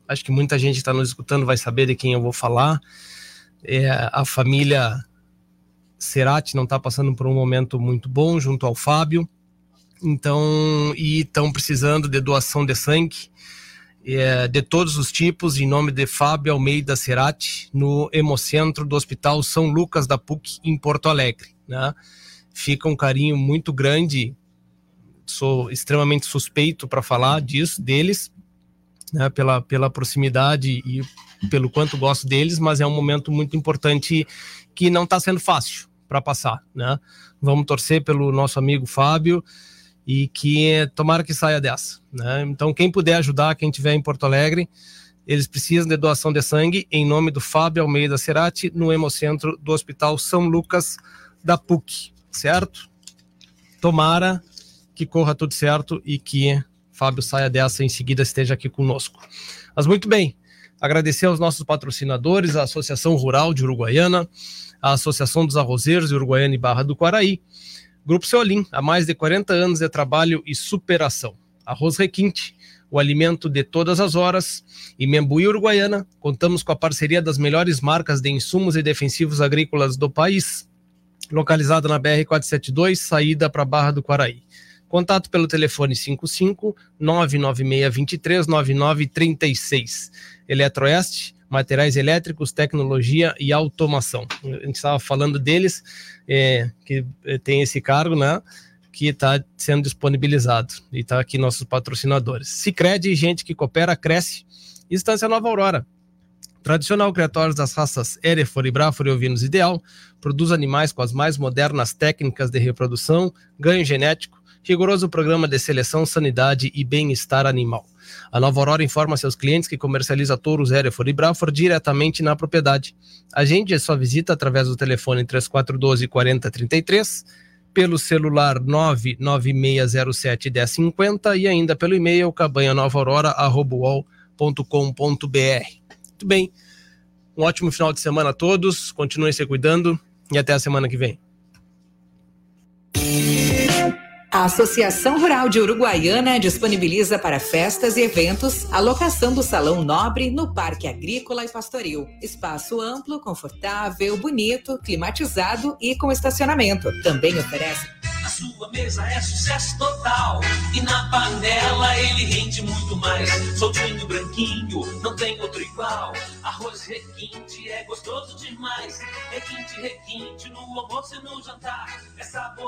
Acho que muita gente está nos escutando vai saber de quem eu vou falar. É, a família Cerati não está passando por um momento muito bom junto ao Fábio. Então, e estão precisando de doação de sangue é, de todos os tipos, em nome de Fábio Almeida Cerati, no Hemocentro do Hospital São Lucas da PUC, em Porto Alegre. Né? Fica um carinho muito grande, sou extremamente suspeito para falar disso, deles, né? pela, pela proximidade e pelo quanto gosto deles, mas é um momento muito importante que não está sendo fácil para passar. Né? Vamos torcer pelo nosso amigo Fábio e que tomara que saia dessa. Né? Então, quem puder ajudar, quem estiver em Porto Alegre, eles precisam de doação de sangue em nome do Fábio Almeida Cerati, no Hemocentro do Hospital São Lucas da PUC, certo? Tomara que corra tudo certo e que Fábio saia dessa e em seguida esteja aqui conosco. Mas muito bem, agradecer aos nossos patrocinadores, a Associação Rural de Uruguaiana, a Associação dos Arrozeiros de Uruguaiana e Barra do Quaraí, Grupo Seolim, há mais de 40 anos de trabalho e superação. Arroz Requinte, o alimento de todas as horas. E Membuí Uruguaiana, contamos com a parceria das melhores marcas de insumos e defensivos agrícolas do país, localizada na BR 472, saída para Barra do Quaraí. Contato pelo telefone 55 99623 9936. Eletroeste, materiais elétricos, tecnologia e automação. A gente estava falando deles, é, que é, tem esse cargo, né? Que está sendo disponibilizado. E está aqui nossos patrocinadores. Cicred, gente que coopera, cresce. Estância Nova Aurora. Tradicional criatório das raças Erefor e Brafor e ovinos ideal, produz animais com as mais modernas técnicas de reprodução, ganho genético, rigoroso programa de seleção, sanidade e bem-estar animal. A Nova Aurora informa seus clientes que comercializa touros Hereford e Braford diretamente na propriedade. Agende sua visita através do telefone 3412 4033, pelo celular 99607 1050 e ainda pelo e-mail cabanhanovaaurora.com.br. Muito bem. Um ótimo final de semana a todos. Continuem se cuidando e até a semana que vem. A Associação Rural de Uruguaiana disponibiliza para festas e eventos a locação do Salão Nobre no Parque Agrícola e Pastoril. Espaço amplo, confortável, bonito, climatizado e com estacionamento. Também oferece na sua mesa é sucesso total. E na panela ele rende muito mais. Soltinho, branquinho, não tem outro igual. Arroz requinte é gostoso demais. Requinte, requinte, no almoço e no jantar. É sabor.